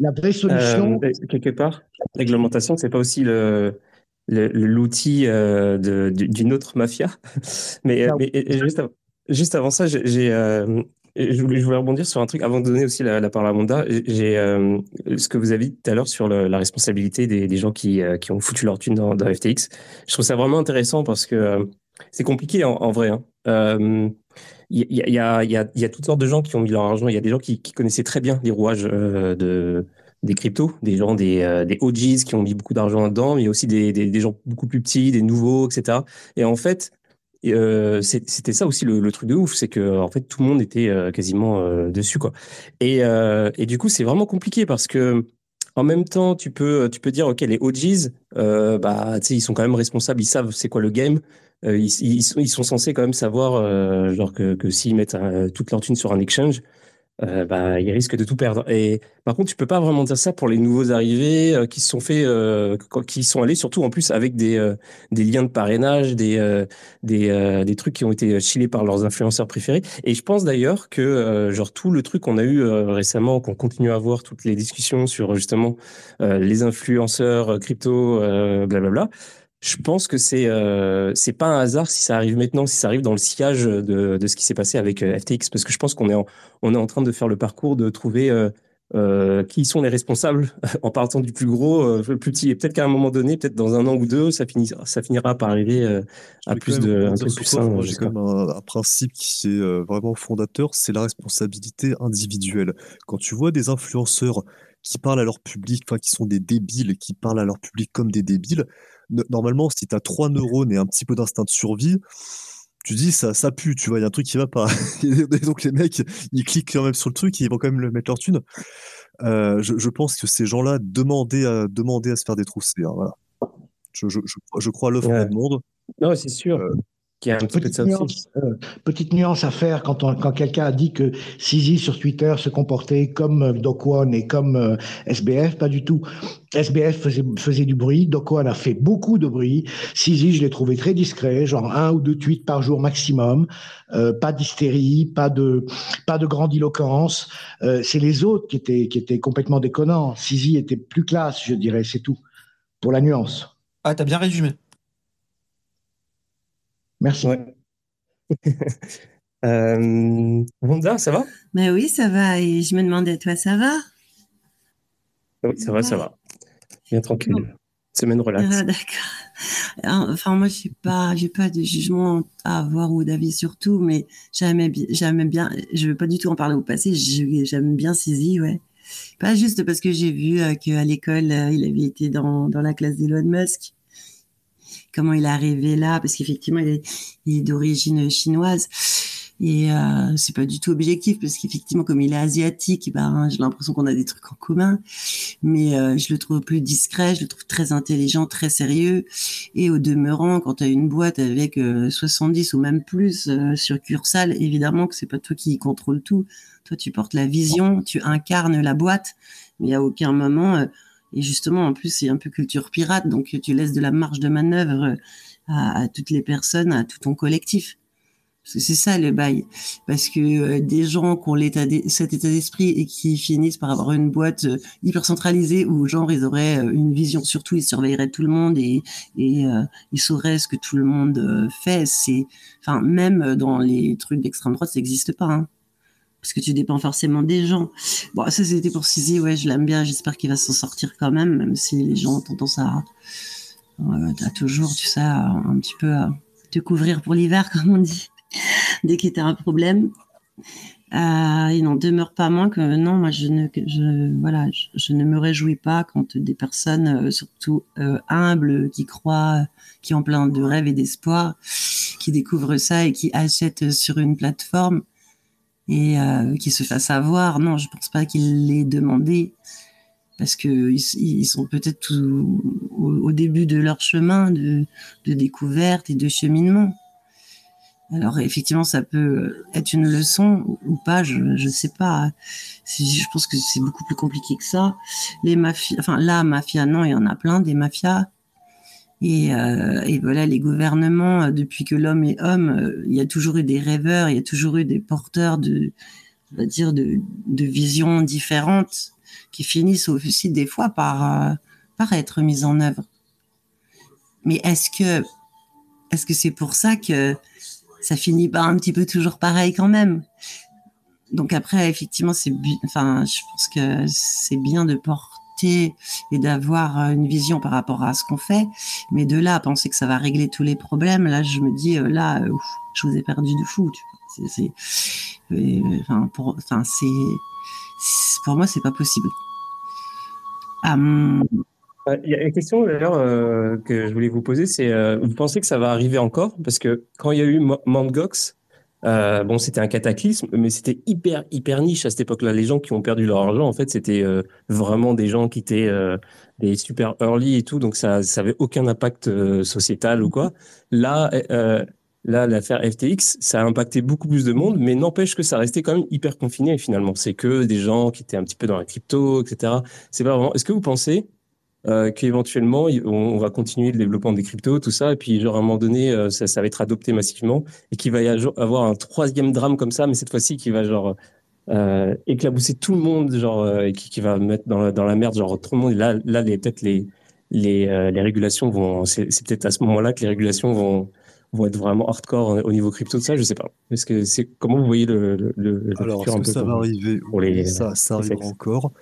La vraie solution.
Euh, quelque part, réglementation, c'est pas aussi le, l'outil euh, d'une autre mafia. mais, mais juste, juste, avant ça, j'ai, euh, je, voulais, je voulais rebondir sur un truc avant de donner aussi la, parole à Monda. J'ai euh, ce que vous avez dit tout à l'heure sur la responsabilité des, des gens qui, qui, ont foutu leur thune dans, dans, FTX. Je trouve ça vraiment intéressant parce que c'est compliqué en, vrai. Hein. il y, a, y, a, y, a, toutes sortes de gens qui ont mis leur argent. Il y a des gens qui, qui connaissaient très bien les rouages de, des cryptos, des gens, des, euh, des OGs qui ont mis beaucoup d'argent là-dedans, mais aussi des, des, gens beaucoup plus petits, des nouveaux, etc. Et en fait, euh, c'était ça aussi le, truc de ouf, c'est que en fait tout le monde était euh, quasiment dessus quoi. Et, et du coup c'est vraiment compliqué parce que en même temps tu peux tu peux dire ok les OGs bah ils sont quand même responsables, ils savent c'est quoi le game. Ils, ils, sont, ils, sont, censés quand même savoir genre que, que s'ils mettent toute leur thune sur un exchange, euh, bah, ils risquent de tout perdre. Et par contre, tu peux pas vraiment dire ça pour les nouveaux arrivés euh, qui sont fait, euh, qui sont allés surtout en plus avec des euh, des liens de parrainage, des des des trucs qui ont été chillés par leurs influenceurs préférés. Et je pense d'ailleurs que genre tout le truc qu'on a eu récemment, qu'on continue à avoir toutes les discussions sur justement les influenceurs crypto, blablabla je pense que c'est euh, c'est pas un hasard si ça arrive maintenant, si ça arrive dans le sillage de, de ce qui s'est passé avec euh, FTX, parce que je pense qu'on est en, on est en train de faire le parcours de trouver euh, euh qui sont les responsables en partant du plus gros, le plus petit, et peut-être qu'à un moment donné, peut-être dans un an ou deux, ça finira, ça finira par arriver à plus de, un peu plus sain.
J'ai quand même un, un, principe qui est vraiment fondateur, c'est la responsabilité individuelle. Quand tu vois des influenceurs qui parlent à leur public, enfin qui sont des débiles, qui parlent à leur public comme des débiles normalement, si tu as trois neurones et un petit peu d'instinct de survie, tu dis ça, ça pue, tu vois, il y a un truc qui va pas. et donc les mecs, ils cliquent quand même sur le truc et ils vont quand même le mettre leur thune. Euh, je, je, pense que ces gens-là demandaient à, demandaient à se faire détrousser. Hein, voilà. Je, je, je, crois à l'offre ouais. du monde.
Non, c'est sûr. Euh,
petite, nuance, euh, petite, nuance, à faire quand, quand quelqu'un a dit que Sisi sur Twitter se comportait comme euh, One et comme euh, SBF, pas du tout. SBF faisait, faisait du bruit, One a fait beaucoup de bruit. Sisi, je l'ai trouvé très discret, genre un ou deux tweets par jour maximum, euh, pas d'hystérie, pas de pas de grandiloquence. Euh, c'est les autres qui étaient qui étaient complètement déconnants. Sisi était plus classe, je dirais, c'est tout. Pour la nuance.
Ah, t'as bien résumé.
Merci.
euh, Wanda, ça va?
Mais oui, ça va. Et je me demandais, toi, ça va?
Oui, ça va, ça va. Bien tranquille. Semaine relax.
Ah, d'accord. Enfin, moi, je n'ai pas, j'ai pas de jugement à avoir ou d'avis sur tout, mais j'aime bien, je ne veux pas du tout en parler au passé, j'aime bien Sisi, ouais. Pas juste parce que j'ai vu euh, qu'à l'école, euh, il avait été dans, dans la classe d'Elon Musk comment il est arrivé là, parce qu'effectivement, il est, d'origine chinoise. Et euh, c'est pas du tout objectif parce qu'effectivement, comme il est asiatique, ben, j'ai l'impression qu'on a des trucs en commun. Mais euh, je le trouve plus discret, je le trouve très intelligent, très sérieux. Et au demeurant, quand tu as une boîte avec 70 euh, ou même plus euh, succursales, évidemment que c'est pas toi qui contrôle tout. Toi, tu portes la vision, tu incarnes la boîte. Mais à aucun moment, et justement, en plus, c'est un peu culture pirate, donc tu laisses de la marge de manœuvre à, toutes les personnes, à tout ton collectif. C'est ça le bail, parce que euh, des gens qui ont cet état d'esprit et qui finissent par avoir une boîte euh, hyper centralisée où genre ils auraient euh, une vision sur tout, ils surveilleraient tout le monde et, et ils sauraient ce que tout le monde fait. C'est, enfin même dans les trucs d'extrême droite, ça n'existe pas. Hein parce que tu dépends forcément des gens. Bon, ça c'était pour Sizi, ouais, je l'aime bien, j'espère qu'il va s'en sortir quand même, même si les gens ont tendance à, à toujours, tu sais, un petit peu à te couvrir pour l'hiver, comme on dit. dès qu'il y a un problème. Euh, il n'en demeure pas moins que non, moi je ne, voilà, je, ne me réjouis pas quand des personnes, euh, surtout euh, humbles, qui croient, qui ont plein de rêves et d'espoir, qui découvrent ça et qui achètent sur une plateforme et euh, qui se fassent avoir. Non, je pense pas qu'il l'ait demandé parce que ils, sont peut-être au, au, début de leur chemin de, de découverte et de cheminement. Alors effectivement, ça peut être une leçon ou pas, je ne sais pas. Je pense que c'est beaucoup plus compliqué que ça. Les mafias, enfin la mafia, non, il y en a plein des mafias. Et, euh, et voilà, les gouvernements, depuis que l'homme est homme, euh, il y a toujours eu des rêveurs, il y a toujours eu des porteurs de, on va dire, de, visions différentes qui finissent aussi des fois par, euh, par être mises en œuvre. Mais est-ce que, est-ce c'est pour ça que ça finit par un petit peu toujours pareil quand même? Donc après, effectivement, c'est, enfin, je pense que c'est bien de porter et d'avoir une vision par rapport à ce qu'on fait, mais de là à penser que ça va régler tous les problèmes, là, je me dis, euh, là, je vous ai perdu de fou. Euh, pour, enfin, c'est, pour moi, c'est pas possible.
Hum, il y a une question d'ailleurs euh, que je voulais vous poser, c'est euh, vous pensez que ça va arriver encore? Parce que quand il y a eu Mangox, euh, bon, c'était un cataclysme, mais c'était hyper hyper niche à cette époque-là. Les gens qui ont perdu leur argent, en fait, c'était euh, vraiment des gens qui étaient euh, des super early et tout, donc ça, ça avait aucun impact sociétal ou quoi. Là, là, l'affaire FTX, ça a impacté beaucoup plus de monde, mais n'empêche que ça restait quand même hyper confiné finalement. C'est que des gens qui étaient un petit peu dans la crypto, etc. C'est pas vraiment. Est-ce que vous pensez euh, qu'éventuellement on, va continuer le développement des cryptos, tout ça, et puis genre à un moment donné, euh, ça, ça, va être adopté massivement, et qu'il va y avoir un troisième drame comme ça, mais cette fois-ci qui va genre euh, éclabousser tout le monde, genre euh, et qui, qui, va mettre dans la, dans la merde, genre tout le monde. Et là, là, peut-être les les, euh, les régulations vont, c'est peut-être à ce moment-là que les régulations vont vont être vraiment hardcore au niveau crypto de ça, je sais pas. Que c'est comment vous voyez le, le, le
Alors, est-ce que ça va arriver pour les, ça, ça arrivera encore.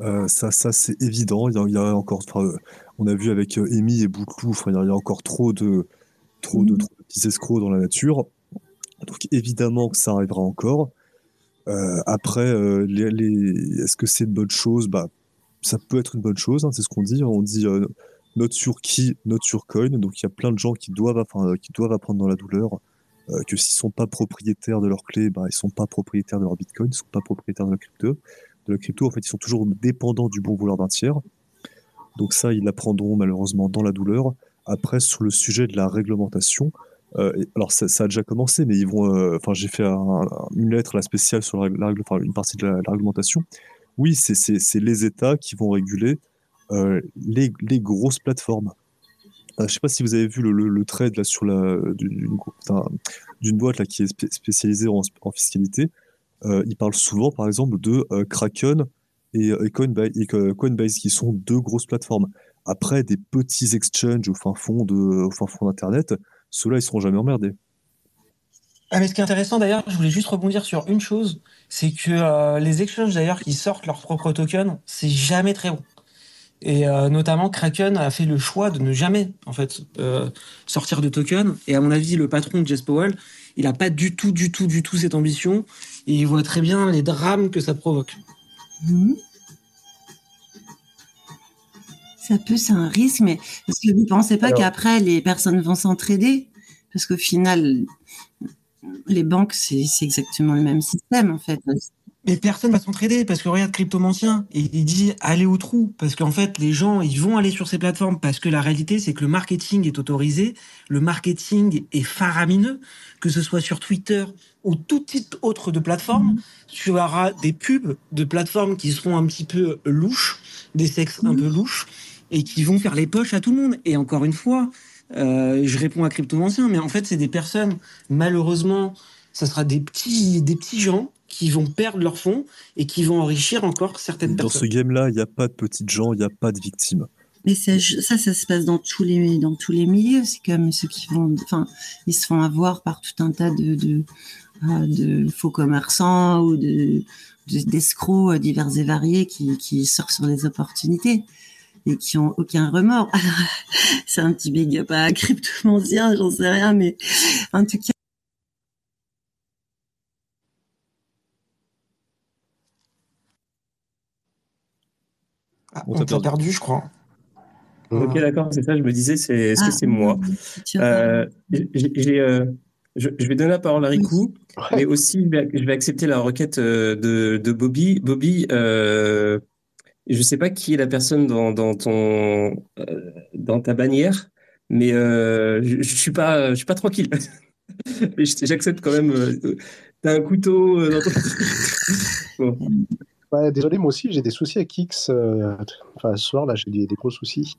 Euh, ça, ça c'est évident. Il y, a, encore, on a vu avec euh, Amy et Boutlou, il y, a encore trop de, trop de, mmh. trop de petits escrocs dans la nature. Donc évidemment que ça arrivera encore. Euh, après, euh, les, les... est-ce que c'est une bonne chose? Bah, Ça peut être une bonne chose, hein, c'est ce qu'on dit. On dit euh, note sur qui, note sur coin. Donc il y a plein de gens qui doivent, enfin, qui doivent apprendre dans la douleur que s'ils sont pas propriétaires de leurs clés, bah, ils sont pas propriétaires de leur bitcoin, ils sont pas propriétaires de leur crypto de la crypto, en fait, ils sont toujours dépendants du bon vouloir d'un tiers. Donc ça, ils l'apprendront malheureusement dans la douleur. Après, sur le sujet de la réglementation, euh, alors ça, a déjà commencé, mais ils vont. Euh, enfin, j'ai fait un, une lettre la spéciale sur la, une partie de la, réglementation. Oui, c'est les États qui vont réguler euh, les, grosses plateformes. Je ne sais pas si vous avez vu le, trade là sur d'une boîte là qui est spécialisée en fiscalité. Euh, il parle souvent, par exemple, de euh, Kraken et, euh, Coinbase, qui sont deux grosses plateformes. Après, des petits exchanges au fin fond de, fin fond d'Internet, ceux-là, ils seront jamais emmerdés.
Ah, mais ce qui est intéressant d'ailleurs, je voulais juste rebondir sur une chose, c'est que les exchanges d'ailleurs qui sortent leurs propres tokens, c'est jamais très bon. Et notamment Kraken a fait le choix de ne jamais en fait sortir de tokens. Et à mon avis, le patron de Jess Powell, il n'a pas du tout, du tout, du tout cette ambition. Et il voit très bien les drames que ça provoque.
Mmh. Ça peut, c'est un risque, mais est-ce que vous ne pensez pas qu'après, les personnes vont s'entraider? Parce qu'au final, les banques, c'est exactement le même système, en fait.
Mais personne va s'entraider parce que regarde Cryptomancien, et il dit allez au trou parce qu'en fait les gens ils vont aller sur ces plateformes parce que la réalité c'est que le marketing est autorisé, le marketing est faramineux, que ce soit sur Twitter ou tout type autre de plateforme, mmh. tu auras des pubs de plateformes qui seront un petit peu louches, des sexes mmh. un peu louches et qui vont faire les poches à tout le monde. Et encore une fois, euh, je réponds à Cryptomancien, mais en fait c'est des personnes malheureusement, ça sera des petits des petits gens qui vont perdre leurs fonds et qui vont enrichir encore certaines
dans
personnes.
Dans ce game-là, il n'y a pas de petites gens, il n'y a pas de victimes.
Mais ça, ça, ça se passe dans tous les dans tous les milieux. C'est comme ceux qui vont, enfin, ils se font avoir par tout un tas de de, euh, de faux commerçants ou de d'escrocs divers et variés qui qui sortent sur les opportunités et qui ont aucun remords. c'est un petit big up à cryptomancien, j'en sais rien, mais en tout cas
Ah,
On
on
t'a perdu.
perdu, je crois.
Ok, d'accord, c'est ça. Je me disais, c'est est-ce que
Ah,
c'est moi
oui.
Euh, j'ai- euh, je, je vais donner la parole à Riku,
Ouais.
mais aussi je vais, je vais accepter la requête euh, de, de Bobby. Bobby, euh, je sais pas qui est la personne dans, dans ton euh, dans ta bannière, mais euh, je, je suis pas je suis pas tranquille. J'accepte quand même. euh, T'as un couteau dans ton. Bon.
Ouais, désolé, moi aussi, j'ai des soucis avec X. euh, Enfin, ce soir, là, j'ai des, des gros soucis.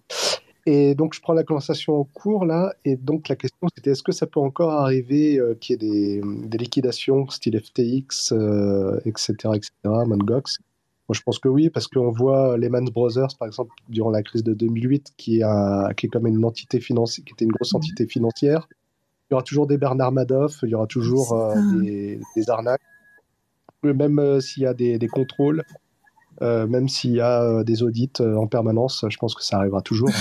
Et donc, je prends la conversation en cours, là. Et donc, la question, c'était est-ce que ça peut encore arriver euh, qu'il y ait des, des liquidations style FTX, euh, etc., etc., Mangox? Moi, je pense que oui, parce qu'on voit Lehman Brothers, par exemple, durant la crise de 2008, qui est, un- qui est comme une entité financière, qui était une grosse entité financière. Il y aura toujours des Bernard Madoff, il y aura toujours euh, des arnaques. Même euh, s'il y a des, des contrôles, euh, même s'il y a euh, des audits euh, en permanence, je pense que ça arrivera toujours.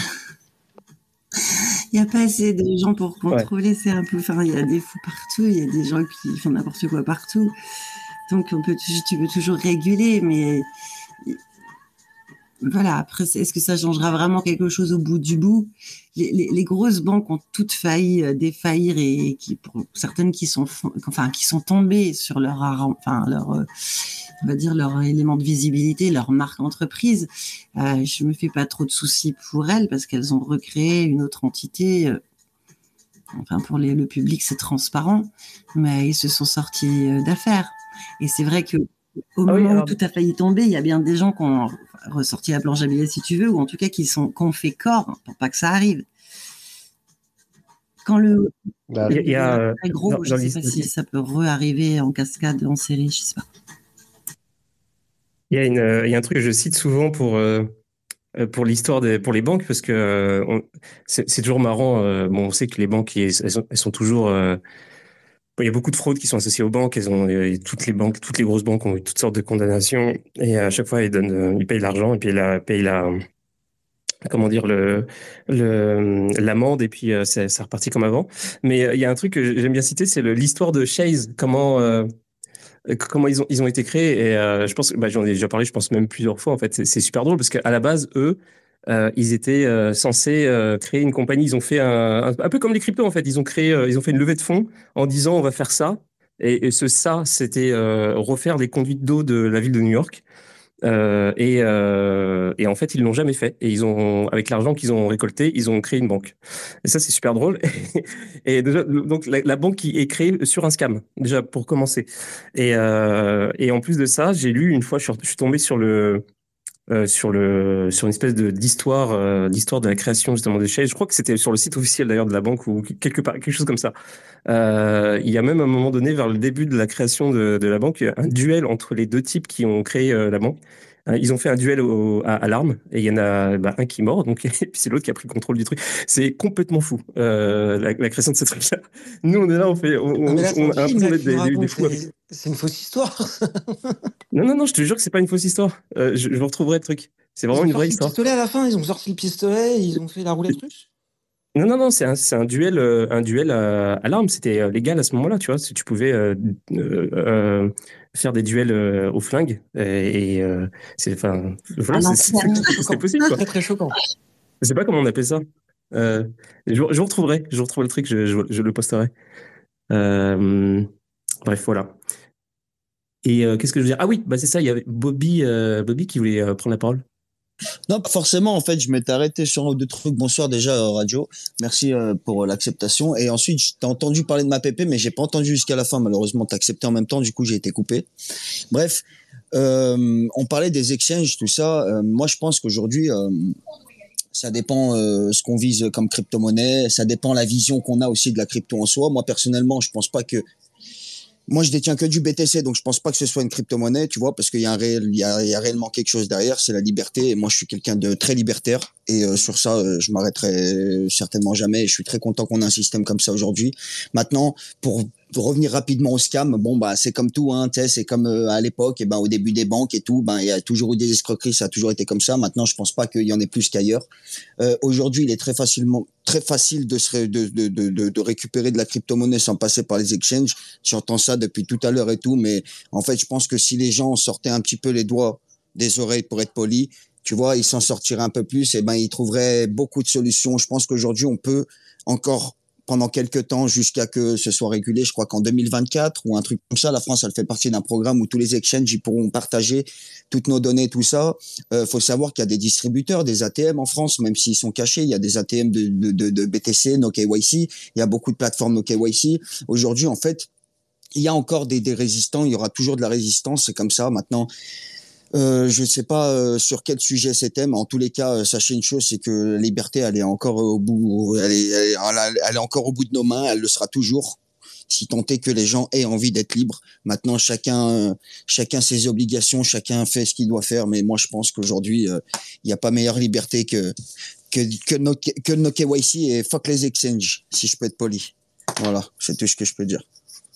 Il n'y a pas assez de gens pour contrôler, c'est un peu. Enfin, il y a des fous partout, il y a des gens qui font n'importe quoi partout. Donc, on peut, tu peux toujours réguler, mais voilà. Après, est-ce que ça changera vraiment quelque chose au bout du bout? Les, les, grosses banques ont toutes failli euh, défaillir et qui, pour certaines qui sont, enfin, qui sont tombées sur leur, enfin, leur, euh, on va dire leur élément de visibilité, leur marque entreprise. Euh, je me fais pas trop de soucis pour elles parce qu'elles ont recréé une autre entité. Enfin, pour les- le public, c'est transparent, mais ils se sont sortis d'affaires. Et c'est vrai que au
Ah oui,
moment
alors-
où tout a failli tomber, il y a bien des gens qui ont ressorti la planche à billets, si tu veux, ou en tout cas qui sont qui ont fait corps pour pas que ça arrive. Quand le
Bah,
Il y a- euh,
très gros,
dans-
je
dans
sais
les-
pas si ça peut re-arriver en cascade, en série, je sais pas.
Il y a une, euh, il y a un truc que je cite souvent pour euh, euh, pour l'histoire des pour les banques parce que euh, c'est c'est toujours marrant. euh, bon, on sait que les banques elles sont, elles sont toujours euh, il y a beaucoup de fraudes qui sont associées aux banques. Elles ont et toutes les banques, toutes les grosses banques ont eu toutes sortes de condamnations et à chaque fois ils donnent, euh, ils payent l'argent et puis ils payent la comment dire le l'amende et puis euh, ça repartit comme avant. Mais euh, il y a un truc que j'aime bien citer, c'est l'histoire de Chase. Comment euh, euh, comment ils ont, ils ont été créés. Et euh, je pense bah, j'en ai déjà parlé, je pense même plusieurs fois. En fait, c'est super drôle parce qu'à la base, eux, euh, ils étaient euh, censés euh, créer une compagnie. Ils ont fait un, peu comme les cryptos en fait. Ils ont créé, ils ont fait une levée de fonds en disant on va faire ça. Et, ce ça, c'était refaire les conduites d'eau de la ville de New York. Et, en fait, ils l'ont jamais fait. Et ils ont, avec l'argent qu'ils ont récolté, ils ont créé une banque. Et ça, c'est super drôle. et donc la, banque qui est créée sur un scam, déjà pour commencer. Et, en plus de ça, j'ai lu une fois, je suis tombé sur le euh, sur le sur une espèce de d'histoire euh, d'histoire de la création justement de Chase. Je crois que c'était sur le site officiel d'ailleurs de la banque ou quelque part quelque chose comme ça. Euh, il y a même à un moment donné, vers le début de la création de, de la banque, un duel entre les deux types qui ont créé euh, la banque. Euh, Ils ont fait un duel au, à, à l'arme et il y en a bah, un qui est mort, donc et puis c'est l'autre qui a pris le contrôle du truc. C'est complètement fou euh, la, la, création de ce truc-là. Nous on est là, on fait, on,
là,
a
là,
d'être
tu
des, des, des fous. avec-
c'est- une fausse histoire.
Non non non, je te jure que c'est pas une fausse histoire. Euh, je, je vous retrouverai le truc. C'est
Ils
vraiment
ont
une
sorti
vraie
le
histoire.
pistolet à la fin, ils ont sorti le pistolet, ils ont fait la roulette russe.
Non, non, non, c'est un, un duel, un duel à, à l'arme. C'était légal à ce moment-là, tu vois. Si tu pouvais euh, euh, euh, faire des duels euh, au flingue et, et, euh, c'est, enfin, voilà,
Ah
c'est, c'est, c'est possible, quoi.
Très très choquant.
Je sais pas comment on appelle ça. Euh, je, je vous retrouverai, je vous retrouverai le truc, je, je, je le posterai. Euh, bref, voilà. Et euh, qu'est-ce que je veux dire? Ah oui, bah c'est ça. Il y avait Bobby, euh, Bobby qui voulait euh, prendre la parole.
Non, forcément. En fait, je m'étais arrêté sur un ou deux trucs. Bonsoir déjà, euh, radio. Merci euh, pour l'acceptation. Et ensuite, je t'ai entendu parler de ma PP, mais j'ai pas entendu jusqu'à la fin. Malheureusement, t'as accepté en même temps. Du coup, j'ai été coupé. Bref, euh, on parlait des exchanges, tout ça. Euh, moi, je pense qu'aujourd'hui, euh, ça dépend euh, ce qu'on vise comme crypto-monnaie. Ça dépend la vision qu'on a aussi de la crypto en soi. Moi, personnellement, je pense pas que moi, je détiens que du BTC, donc je pense pas que ce soit une crypto-monnaie, tu vois, parce qu'il y a réel, y a, y a réellement quelque chose derrière, c'est la liberté. Et moi, je suis quelqu'un de très libertaire, et euh, sur ça, euh, je m'arrêterai certainement jamais. Et je suis très content qu'on ait un système comme ça aujourd'hui. Maintenant, pour pour revenir rapidement au scam, bon bah c'est comme tout, hein, c'est comme euh, à l'époque, et ben au début des banques et tout, ben il y a toujours eu des escroqueries, ça a toujours été comme ça. Maintenant, je pense pas qu'il y en ait plus qu'ailleurs. Euh, Aujourd'hui, il est très facilement, très facile de se de, de, de, de, récupérer de la crypto-monnaie sans passer par les exchanges. J'entends ça depuis tout à l'heure et tout, mais en fait, je pense que si les gens sortaient un petit peu les doigts des oreilles pour être polis, tu vois, il s'en sortirait un peu plus, et ben il trouverait beaucoup de solutions. Je pense qu'aujourd'hui, on peut encore pendant quelques temps jusqu'à que ce soit régulé. Je crois qu'en 2024 ou un truc comme ça, la France, elle fait partie d'un programme où tous les exchanges ils pourront partager toutes nos données, tout ça. Euh, faut savoir qu'il y a des distributeurs, des ATM en France, même s'ils sont cachés. Il y a des ATM de, de, BTC, no KYC. Il y a beaucoup de plateformes no KYC. Aujourd'hui, en fait, il y a encore des, des résistants. Il y aura toujours de la résistance. C'est comme ça. Maintenant, euh, je ne sais pas euh, sur quel sujet c'était, mais en tous les cas, euh, sachez une chose, c'est que la liberté, elle est encore au bout, elle est, elle, est, encore au bout de nos mains, elle le sera toujours. Si tant est que les gens aient envie d'être libres. Maintenant, chacun, chacun ses obligations, chacun fait ce qu'il doit faire. Mais moi, je pense qu'aujourd'hui, il n'y a pas meilleure liberté que que que nos, que KYC et fuck les exchanges, si je peux être poli. Voilà, c'est tout ce que je peux dire.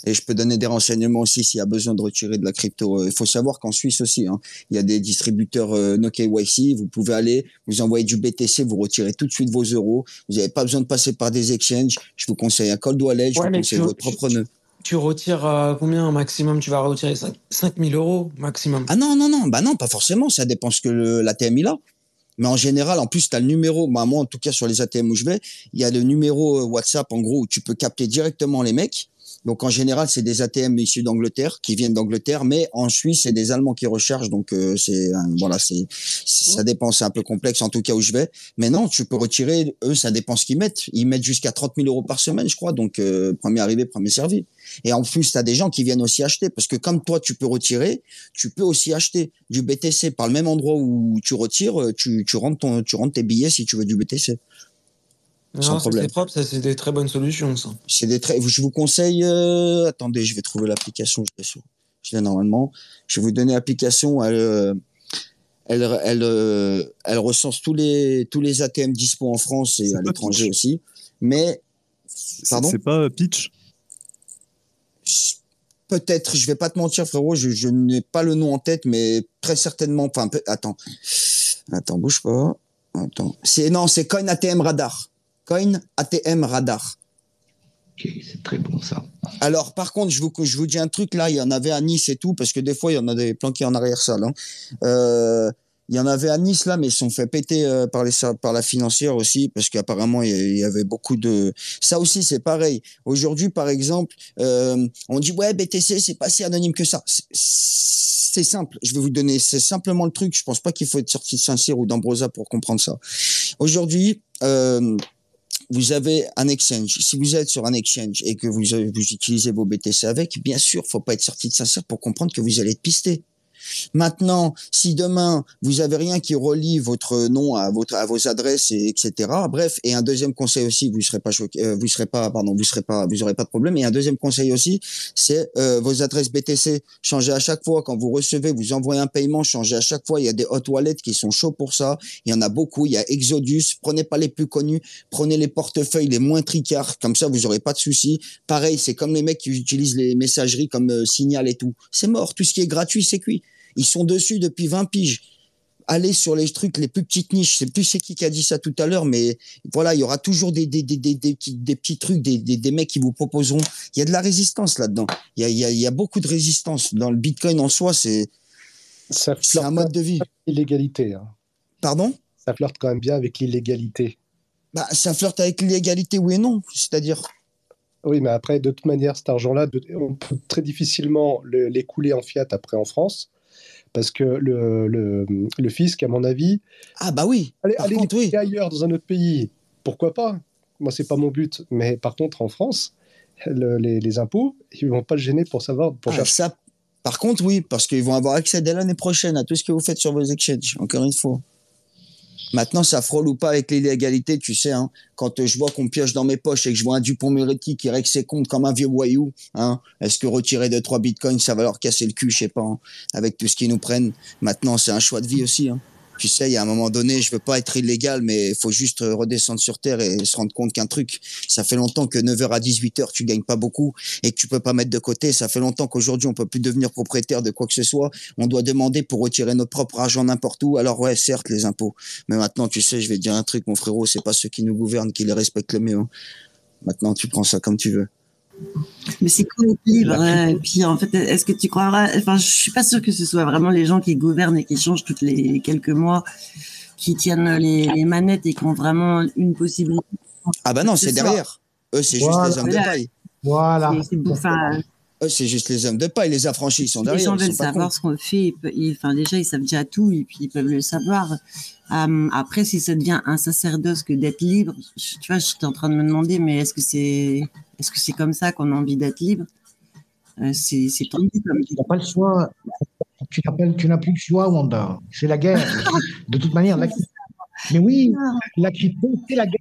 Et je peux donner des renseignements aussi s'il y a besoin de retirer de la crypto. Il faut savoir qu'en Suisse aussi, hein, il y a des distributeurs euh, no KYC. Vous pouvez aller, vous envoyez du BTC, vous retirez tout de suite vos euros. Vous n'avez pas besoin de passer par des exchanges. Je vous conseille un cold wallet, je
Ouais,
vous conseille
tu-
votre propre nœud.
Tu retires euh, combien maximum? Tu vas retirer 5, 000 euros maximum.
Ah non, non, non, bah non, pas forcément. Ça dépend ce que le- l'ATM il a. Mais en général, en plus, tu as le numéro, bah, moi en tout cas sur les ATM où je vais, il y a le numéro euh, WhatsApp en gros où tu peux capter directement les mecs. Donc en général, c'est des ATM issus d'Angleterre, qui viennent d'Angleterre, mais en Suisse, c'est des Allemands qui rechargent. Donc euh, c'est euh, voilà, c'est ça dépend, c'est un peu complexe en tout cas où je vais. Mais non, tu peux retirer, eux, ça dépend ce qu'ils mettent. Ils mettent jusqu'à 30 000 euros par semaine, je crois. Donc euh, premier arrivé, premier servi. Et en plus, tu as des gens qui viennent aussi acheter, parce que comme toi, tu peux retirer, tu peux aussi acheter du BTC par le même endroit où tu retires, tu, tu, rentres, ton, tu rentres tes billets si tu veux du BTC.
Non, c'est propre, ça c'est des très bonnes solutions ça.
C'est des très, je vous conseille, euh, attendez, je vais trouver l'application, je l'ai sur- je l'ai normalement. Je vais vous donner l'application, elle, euh, elle, elle, euh, elle recense tous les, tous les ATM dispo en France et
C'est
à l'étranger
Pitch.
aussi. Mais, Pardon?
c'est pas Pitch
peut-être, je vais pas te mentir, frérot, je, je n'ai pas le nom en tête, mais très certainement, enfin, attends, attends, bouge pas, attends, c'est, non, c'est Coin ATM Radar. Coin ATM Radar.
Ok, c'est très bon ça.
Alors, par contre, je vous, je vous dis un truc, là, il y en avait à Nice et tout, parce que des fois, il y en a des planqués en arrière-salle. Hein. Euh, il y en avait à Nice, là, mais ils se sont fait péter euh, par, les, ser- par la financière aussi, parce qu'apparemment, il y avait beaucoup de... Ça aussi, c'est pareil. Aujourd'hui, par exemple, euh, on dit, ouais, BTC, c'est pas si anonyme que ça. C'est- C'est simple. Je vais vous donner, c'est simplement le truc. Je pense pas qu'il faut être sorti de Saint-Cyr ou d'Ambrosa pour comprendre ça. Aujourd'hui, euh, vous avez un exchange. Si vous êtes sur un exchange et que vous, vous utilisez vos BTC avec, bien sûr, faut pas être sorti de Saint-Cyr pour comprendre que vous allez être pisté. Maintenant, si demain vous avez rien qui relie votre nom à votre à vos adresses et etc. Bref, et un deuxième conseil aussi, vous serez pas choqué, euh, vous serez pas, pardon, vous serez pas, vous aurez pas de problème. Et un deuxième conseil aussi, c'est euh, vos adresses BTC. Changez à chaque fois quand vous recevez, vous envoyez un paiement, changez à chaque fois. Il y a des hot wallets qui sont chauds pour ça. Il y en a beaucoup. Il y a Exodus. Prenez pas les plus connus. Prenez les portefeuilles les moins tricards. Comme ça, vous aurez pas de soucis. Pareil, c'est comme les mecs qui utilisent les messageries comme euh, Signal et tout. C'est mort. Tout ce qui est gratuit, c'est cuit. Ils sont dessus depuis 20 piges. Allez sur les trucs, les plus petites niches. Je sais plus c'est qui qui a dit ça tout à l'heure, mais voilà, il y aura toujours des, des, des, des, des, petits, des petits trucs, des, des, des mecs qui vous proposeront. Il y a de la résistance là-dedans. Il y a, il y, a, il y a beaucoup de résistance. Dans le Bitcoin en soi, c'est un mode de vie.
l'illégalité. hein.
Pardon?
Ça flirte quand même bien avec l'illégalité.
bah, Ça flirte avec l'égalité, oui et non. C'est-à-dire
Oui, mais après, de toute manière, cet argent-là, on peut très difficilement le- l'écouler en fiat après en France, parce que le, le, le fisc, à mon avis,
Ah bah oui.
allez, allez
contre, oui.
ailleurs, dans un autre pays, pourquoi pas? Moi, c'est pas mon but. Mais par contre, en France, le- les, les impôts, ils vont pas le gêner pour savoir, pour
Ah, ça, par contre, oui, parce qu'ils vont avoir accès dès l'année prochaine à tout ce que vous faites sur vos exchanges, encore une fois. Maintenant, ça frôle ou pas avec l'illégalité, tu sais, hein, quand euh, je vois qu'on pioche dans mes poches et que je vois un Dupont-Moretti qui règle ses comptes comme un vieux voyou, hein, est-ce que retirer 2 trois bitcoins, ça va leur casser le cul, je sais pas, hein, avec tout ce qu'ils nous prennent. Maintenant, c'est un choix de vie aussi. Hein. Tu sais, il y a un moment donné, je veux pas être illégal, mais il faut juste redescendre sur terre et se rendre compte qu'un truc, ça fait longtemps que 9h à 18h, tu gagnes pas beaucoup et que tu peux pas mettre de côté. Ça fait longtemps qu'aujourd'hui, on peut plus devenir propriétaire de quoi que ce soit. On doit demander pour retirer notre propre argent n'importe où. Alors ouais, certes, les impôts. Mais maintenant, tu sais, je vais te dire un truc, mon frérot, c'est pas ceux qui nous gouvernent qui les respectent le mieux. hein. Maintenant, tu prends ça comme tu veux.
Mais c'est quoi être libre Et puis en fait, est-ce que tu croiras Enfin, je suis pas sûre que ce soit vraiment les gens qui gouvernent et qui changent toutes les quelques mois, qui tiennent les, les manettes et qui ont vraiment une possibilité.
Ah bah non,
Ce
c'est
soir.
derrière. Eux, c'est juste les hommes de
Voilà.
paille.
Voilà.
C'est-
Eux, c'est juste les hommes de paille. Les affranchis, ils sont
les
derrière.
gens
ils sont
veulent savoir ce qu'on fait. Enfin, déjà, ils savent déjà tout et puis ils peuvent le savoir. Euh, après, si ça devient un sacerdoce que d'être libre, je- tu vois, j'étais en train de me demander, mais est-ce que c'est, est-ce que c'est comme ça qu'on a envie d'être libre Euh, C'est, c'est tendu comme
Tu n'as pas le choix. Tu n'as plus le choix, Wanda. C'est la guerre. De toute manière, la... mais oui, la crypto, c'est la guerre.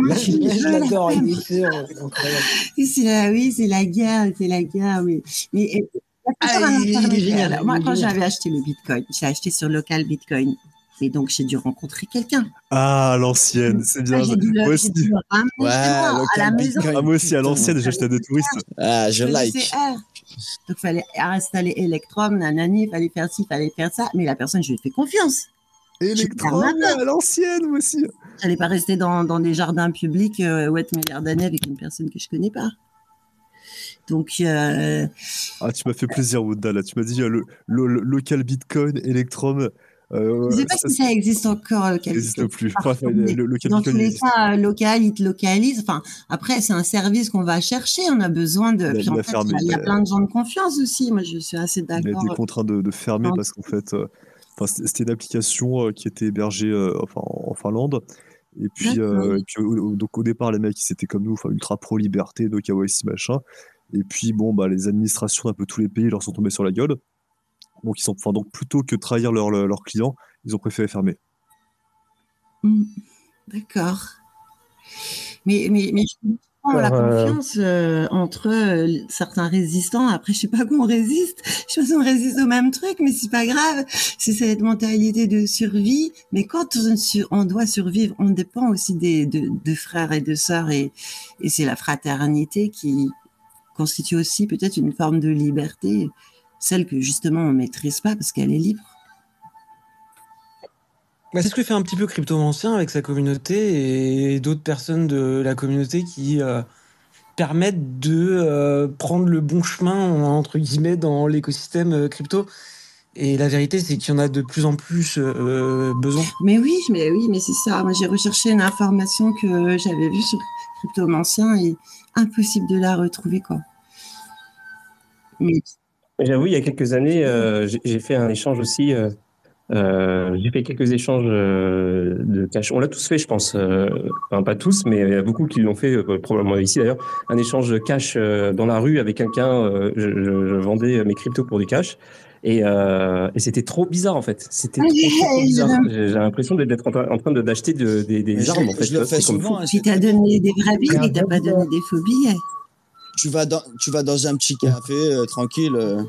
Moi, je
l'adore, il est excellent, c'est incroyable.
Oui, c'est la, oui, c'est la guerre, c'est la guerre, mais, mais euh, il
Ah, il
Moi, quand j'avais acheté le Bitcoin, j'ai acheté sur local Bitcoin. Et donc, j'ai dû rencontrer quelqu'un.
Ah, l'ancienne, c'est bien.
Ah, j'ai dû le,
Moi aussi.
dû le ramener
Ouais,
chez moi, à la
local
maison.
Bitcoin.
Ah, moi aussi, à l'ancienne, j'achetais des touristes.
Ah, je like.
Donc, il fallait installer Electrum, nanani, il fallait faire ci, il fallait faire ça. Mais la personne, je lui ai fait confiance. Ma
à l'ancienne, moi aussi.
J'allais pas rester dans, dans des jardins publics euh, où être milliardaire d'années avec une personne que je connais pas. Donc, euh,
Ah, tu m'as fait plaisir, Wanda, là. Tu m'as dit euh, le, le- le local Bitcoin, Electrum. Euh,
je sais pas
ça,
si ça existe encore. euh,
ça
local
n'existe plus. Enfin, le, le local
Dans tous les cas, local, il te localise. Enfin, après, c'est un service qu'on va chercher. On a besoin de.
Il il
il y a- il y a
il a-
plein de gens de confiance aussi. Moi, je suis assez
Il a
d'accord.
été contraint de, de fermer parce qu'en fait, euh, c'était c'était une application euh, qui était hébergée enfin, en Finlande. Et puis, euh,
D'accord.
et puis au, donc au départ, les mecs, ils étaient comme nous, enfin, ultra pro-liberté, no KYC, machin. Et puis, bon, bah, les administrations d'un peu tous les pays leur sont tombées sur la gueule. Donc, ils sont, enfin, donc plutôt que de trahir leurs leur, leurs clients, ils ont préféré fermer.
Hmm, D'accord. Mais, mais, mais je comprends la
euh,
confiance euh, entre euh, certains résistants. Après, je sais pas comment on résiste. Je pense qu'on résiste au même truc, mais c'est pas grave. C'est cette mentalité de survie. Mais quand on, doit survivre, on dépend aussi des de, de frères et de sœurs. Et, et c'est la fraternité qui constitue aussi peut-être une forme de liberté, celle que justement on maîtrise pas parce qu'elle est libre.
Bah, c'est ce que fait un petit peu Cryptomancien avec sa communauté et d'autres personnes de la communauté qui euh, permettent de euh, prendre le bon chemin, entre guillemets, dans l'écosystème euh, crypto. Et la vérité, c'est qu'il y en a de plus en plus euh, besoin.
Mais oui, mais oui, mais c'est ça. Moi, j'ai recherché une information que j'avais vue sur Cryptomancien et impossible de la retrouver, quoi. Mais
J'avoue, il y a quelques années, euh, j'ai fait un échange aussi. euh, euh, j'ai fait quelques échanges euh, de cash. On l'a tous fait, je pense. Euh, enfin, pas tous, mais il y a beaucoup qui l'ont fait, euh, probablement ici d'ailleurs. Un échange de cash euh, dans la rue avec quelqu'un. euh, je, vendais mes cryptos pour du cash. Et, euh, et c'était trop bizarre en fait. C'était trop, trop, trop bizarre. J'ai l'impression d'être en train, train de- d'acheter de- des, armes en fait.
je le
tu
fais souvent. hein,
t'as donné des vrais billets, t'as pas donné des faux billets.
Tu vas dans, tu vas dans un petit café euh, tranquille, euh,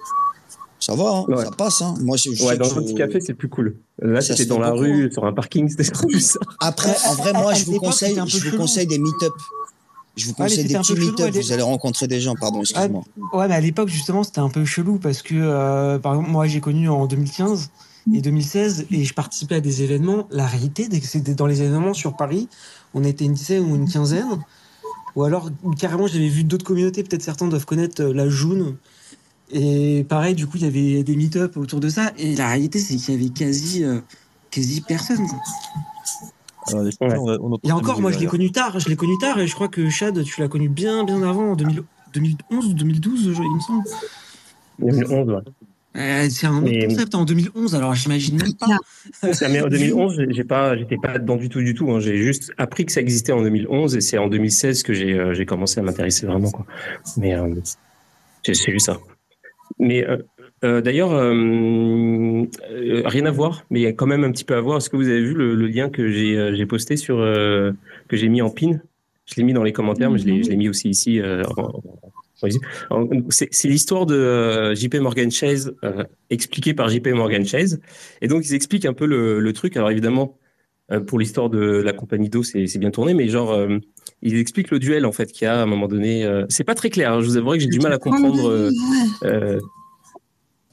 ça va, hein,
Ouais.
ça passe. Hein. Moi, je, je
Ouais, dans un petit café, c'est plus cool. Là,
Ça
c'était dans la rue, sur un parking, c'était trop bizarre.
Après, en vrai, moi,
À- à
je vous conseille, je vous conseille des meet-up. Je vous
Ah,
conseille des petits meet-up. Vous allez rencontrer des gens. Pardon, excuse-moi.
Ouais, mais à l'époque, justement, c'était un peu chelou parce que, euh, par exemple, moi, j'ai connu en 2015 et 2016 et je participais à des événements. La réalité, c'était dans les événements sur Paris, on était une dizaine ou une quinzaine. Ou alors, carrément, j'avais vu d'autres communautés, peut-être certains doivent connaître euh, la Joune. Et pareil, du coup, il y avait des meet-up autour de ça. Et la réalité, c'est qu'il y avait quasi, euh, quasi personne.
Alors, les-
Ouais.
on a- on entend
Et encore, moi, je l'ai connu tard. Je l'ai connu tard et je crois que Chad, tu l'as connu bien, bien avant, en 2000 2011 ou 2012, je- il me semble.
2011, ouais.
Euh, c'est un autre
Mais-
concept en 2011, alors j'imagine même pas.
Ça, mais en 2011, j'ai- pas, j'étais pas dedans du tout, du tout. hein. J'ai juste appris que ça existait en 2011 et c'est en 2016 que j'ai, euh, j'ai commencé à m'intéresser vraiment, quoi. Mais euh, j'ai vu ça. Mais euh, d'ailleurs, rien à voir, mais il y a quand même un petit peu à voir. Est-ce que vous avez vu le, le lien que j'ai, posté sur, que j'ai mis en pin? Je l'ai mis dans les commentaires, mais je l'ai, je l'ai mis aussi ici. en- c'est, l'histoire de euh, JP Morgan Chase euh, expliquée par JP Morgan Chase. Et donc, ils expliquent un peu le, le truc. Alors, évidemment, euh, pour l'histoire de la compagnie d'eau, c'est bien tourné, mais genre, euh, ils expliquent le duel, en fait, qu'il y a à un moment donné. euh, c'est pas très clair, hein, je vous avouerai que j'ai du mal à comprendre. euh, euh,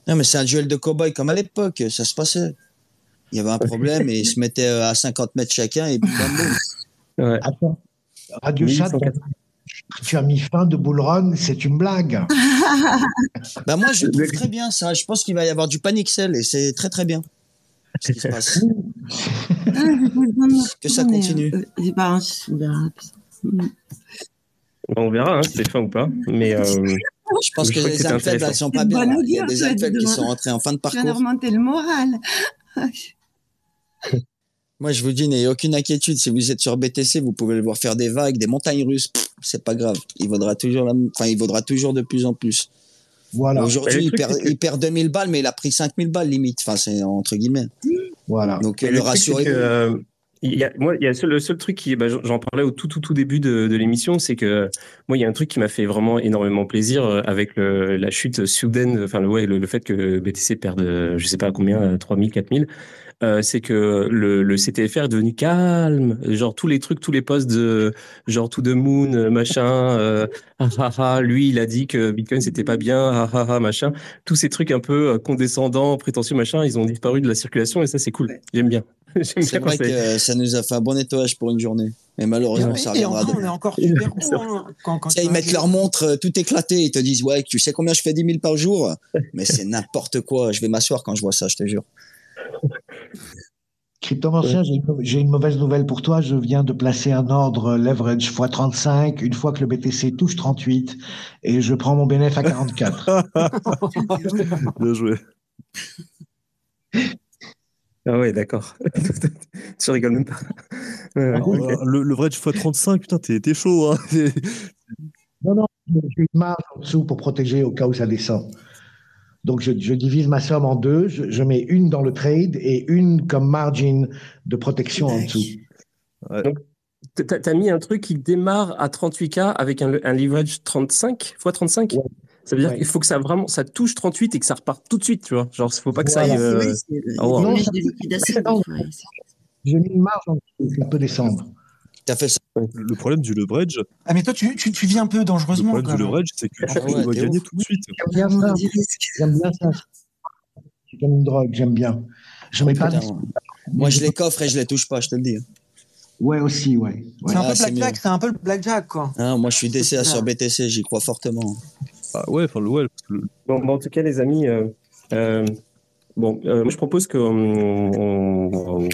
Non, mais c'est un duel de cow-boy comme à l'époque. Ça se passait. Il y avait un problème et ils se mettaient à 50 mètres chacun et puis bam,
ouais.
Radio Chat,
1804.
Tu as mis fin de Bullrun, c'est une blague.
Bah moi, je trouve très bien ça. Je pense qu'il va y avoir du Panixel et c'est très très bien. Ce qui se passe. Que ça continue.
Euh, eh ben, on verra. Mm.
On verra, hein, si c'est fin ou pas. Mais euh,
Je pense
Je
que les elles
intéressant.
sont pas bien. Il y a des
ça,
Alphèbes qui sont rentrés en fin de
Tu viens de
parcours.
remonter le moral.
Moi, je vous dis, n'ayez aucune inquiétude. Si vous êtes sur BTC, vous pouvez le voir faire des vagues, des montagnes russes. C'est pas grave. Il vaudra toujours la... enfin, il vaudra toujours de plus en plus.
Voilà,
Aujourd'hui, il perd,
que-
il perd 2000 balles, mais il a pris 5000 balles limite. Enfin, c'est entre guillemets.
voilà.
Donc,
Et
le
le que, euh, il y a, moi, il y a seul- le seul truc qui, bah, j'en parlais au tout, tout, tout début de, de l'émission, c'est que moi, il y a un truc qui m'a fait vraiment énormément plaisir euh, avec le, la chute soudaine, enfin, le, ouais, le, le fait que BTC perde, euh, je sais pas combien, euh, 3000, 4000. Euh, c'est que le, le CTFR est devenu calme. Genre tous les trucs, tous les posts de genre to the moon, euh, machin. Euh, ah, ah, ah, lui, il a dit que Bitcoin c'était pas bien. Ah, ah, ah, machin. Tous ces trucs un peu euh, condescendants, prétentieux, machin, ils ont disparu de la circulation et ça c'est cool. J'aime bien.
C'est vrai que ça nous a fait un bon nettoyage pour une journée. Mais malheureusement, ça
Et
reviendra
encore, on est encore super con. hein, quand,
ils mettent leur montre euh, tout éclaté. Ils te disent, ouais, tu sais combien je fais 10 000 par jour? Mais c'est n'importe quoi. Je vais m'asseoir quand je vois ça, je te jure.
Cryptomancien, j'ai une, j'ai une mauvaise nouvelle pour toi. Je viens de placer un ordre leverage x 35 une fois que le BTC touche 38 et je prends mon bénéfice à 44.
Bien joué.
Ah ouais, d'accord. tu rigoles même pas. Ouais,
Alors,
ok.
euh, le, le vrai x35, putain, t'es t'es chaud. Hein.
non, non, j'ai une marge en dessous pour protéger au cas où ça descend. Donc, je, je divise ma somme en deux. Je, je mets une dans le trade et une comme margin de protection en dessous.
T'as t'as mis un truc qui démarre à 38K avec un, un leverage 35 x 35
Ouais.
Ça veut dire
Ouais.
qu'il faut que ça vraiment ça touche 38 et que ça reparte tout de suite, tu vois. Genre, il faut pas que ça aille. euh,
non.
ouais, c'est-
J'ai mis une marge en dessous, ça peut descendre.
Fait ça.
Le problème du leverage,
Ah, mais toi, tu, tu, tu vis un peu
le
dangereusement.
problème
quand
du leverage, c'est que tu
Ah ouais,
vas
t'es
gagner
ouf.
tout de suite.
J'aime bien bien ça. C'est comme une drogue, j'aime bien. Je mets pas.
Moi, je les coffre et je les touche pas, je te le dis.
Ouais, aussi, ouais. ouais.
C'est un
Ah,
peu
c'est
blackjack,
mieux.
c'est un peu le blackjack, quoi.
Hein, moi, je suis DCA sur. BTC, j'y crois fortement.
Ah ouais, enfin, le- ouais, le-
Bon, bon, en tout cas, les amis, euh, euh, bon, euh, moi je propose qu'on on, on,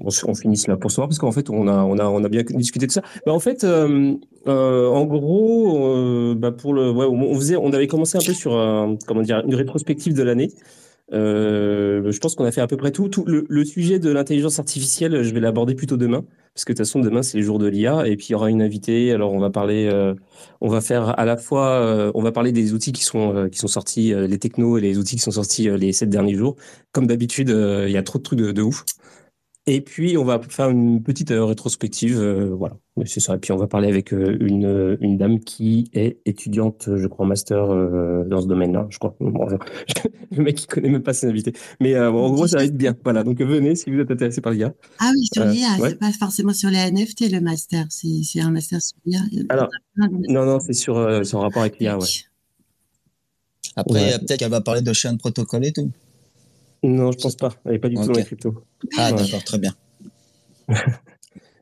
on, on finisse là pour ce soir parce qu'en fait, on a, bien discuté de ça. Bah, en fait, euh, euh, en gros, euh, bah, on on avait commencé un peu sur comment dire, une rétrospective de l'année. Euh, je pense qu'on a fait à peu près tout. le, sujet de l'intelligence artificielle, je vais l'aborder plutôt demain, parce que de toute façon, demain, c'est le jour de l'IA, et puis il y aura une invitée. Alors, on va parler, euh, on va faire à la fois, euh, on va parler des outils qui sont, qui sont sortis, les technos et les outils qui sont sortis les sept derniers jours. Comme d'habitude, il y a trop de trucs de ouf. Et puis, on va faire une petite euh, rétrospective, euh, voilà, c'est ça. Et puis, on va parler avec euh, une, euh, une dame qui est étudiante, je crois, en master euh, dans ce domaine-là, je crois. Bon, le mec, il connaît même pas ses invités. Mais euh, bon, en gros, ça va être bien. Voilà, donc venez si vous êtes intéressé par l'IA.
Ah oui, sur
Euh,
l'IA,
ouais.
c'est pas forcément sur les NFT le master, c'est un master sur l'IA.
Alors, Non, non, c'est sur, euh, en rapport avec l'IA, ouais.
Après,
Ouais.
peut-être qu'elle va parler de chaîne protocole et tout.
Non, je pense pas. Elle est pas du tout dans
Ok.
la crypto.
Ah,
Ouais.
d'accord, très bien.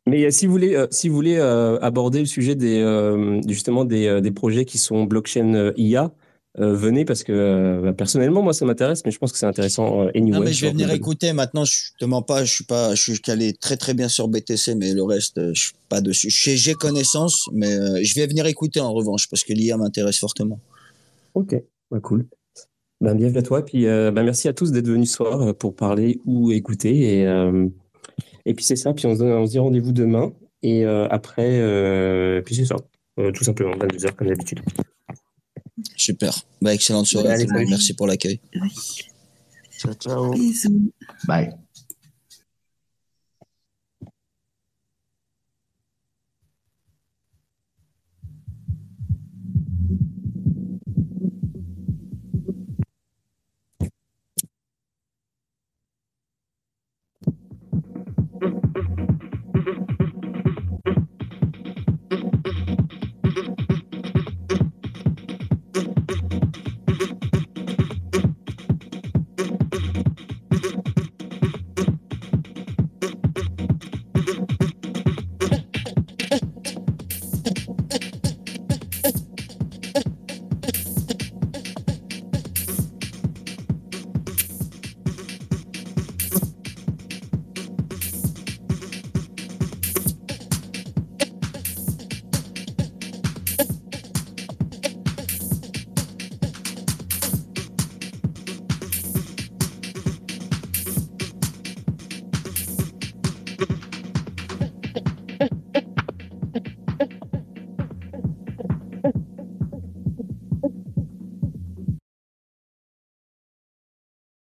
Mais euh, si vous voulez, euh, si vous voulez euh, aborder le sujet des euh, justement des, des projets qui sont blockchain IA, venez parce que bah, personnellement moi ça m'intéresse, mais je pense que c'est intéressant anyway.
Non, mais je vais venir écouter. Maintenant, je te mens pas, je suis pas, je suis calé très très bien sur BTC, mais le reste, je suis pas dessus. J'ai connaissance, mais je vais venir écouter en revanche parce que l'IA m'intéresse fortement.
Ok, bah, cool. Ben, bienvenue à toi, puis euh, ben, merci à tous d'être venus ce soir euh, pour parler ou écouter. Et, euh, et puis c'est ça, puis on se, donne- on se dit rendez-vous demain. Et euh, après, euh, puis c'est ça, Euh, tout simplement, 22h comme d'habitude.
Super. Bah, excellente soirée.
Allez.
Merci pour l'accueil.
Oui.
Ciao, ciao.
Bisous.
Bye.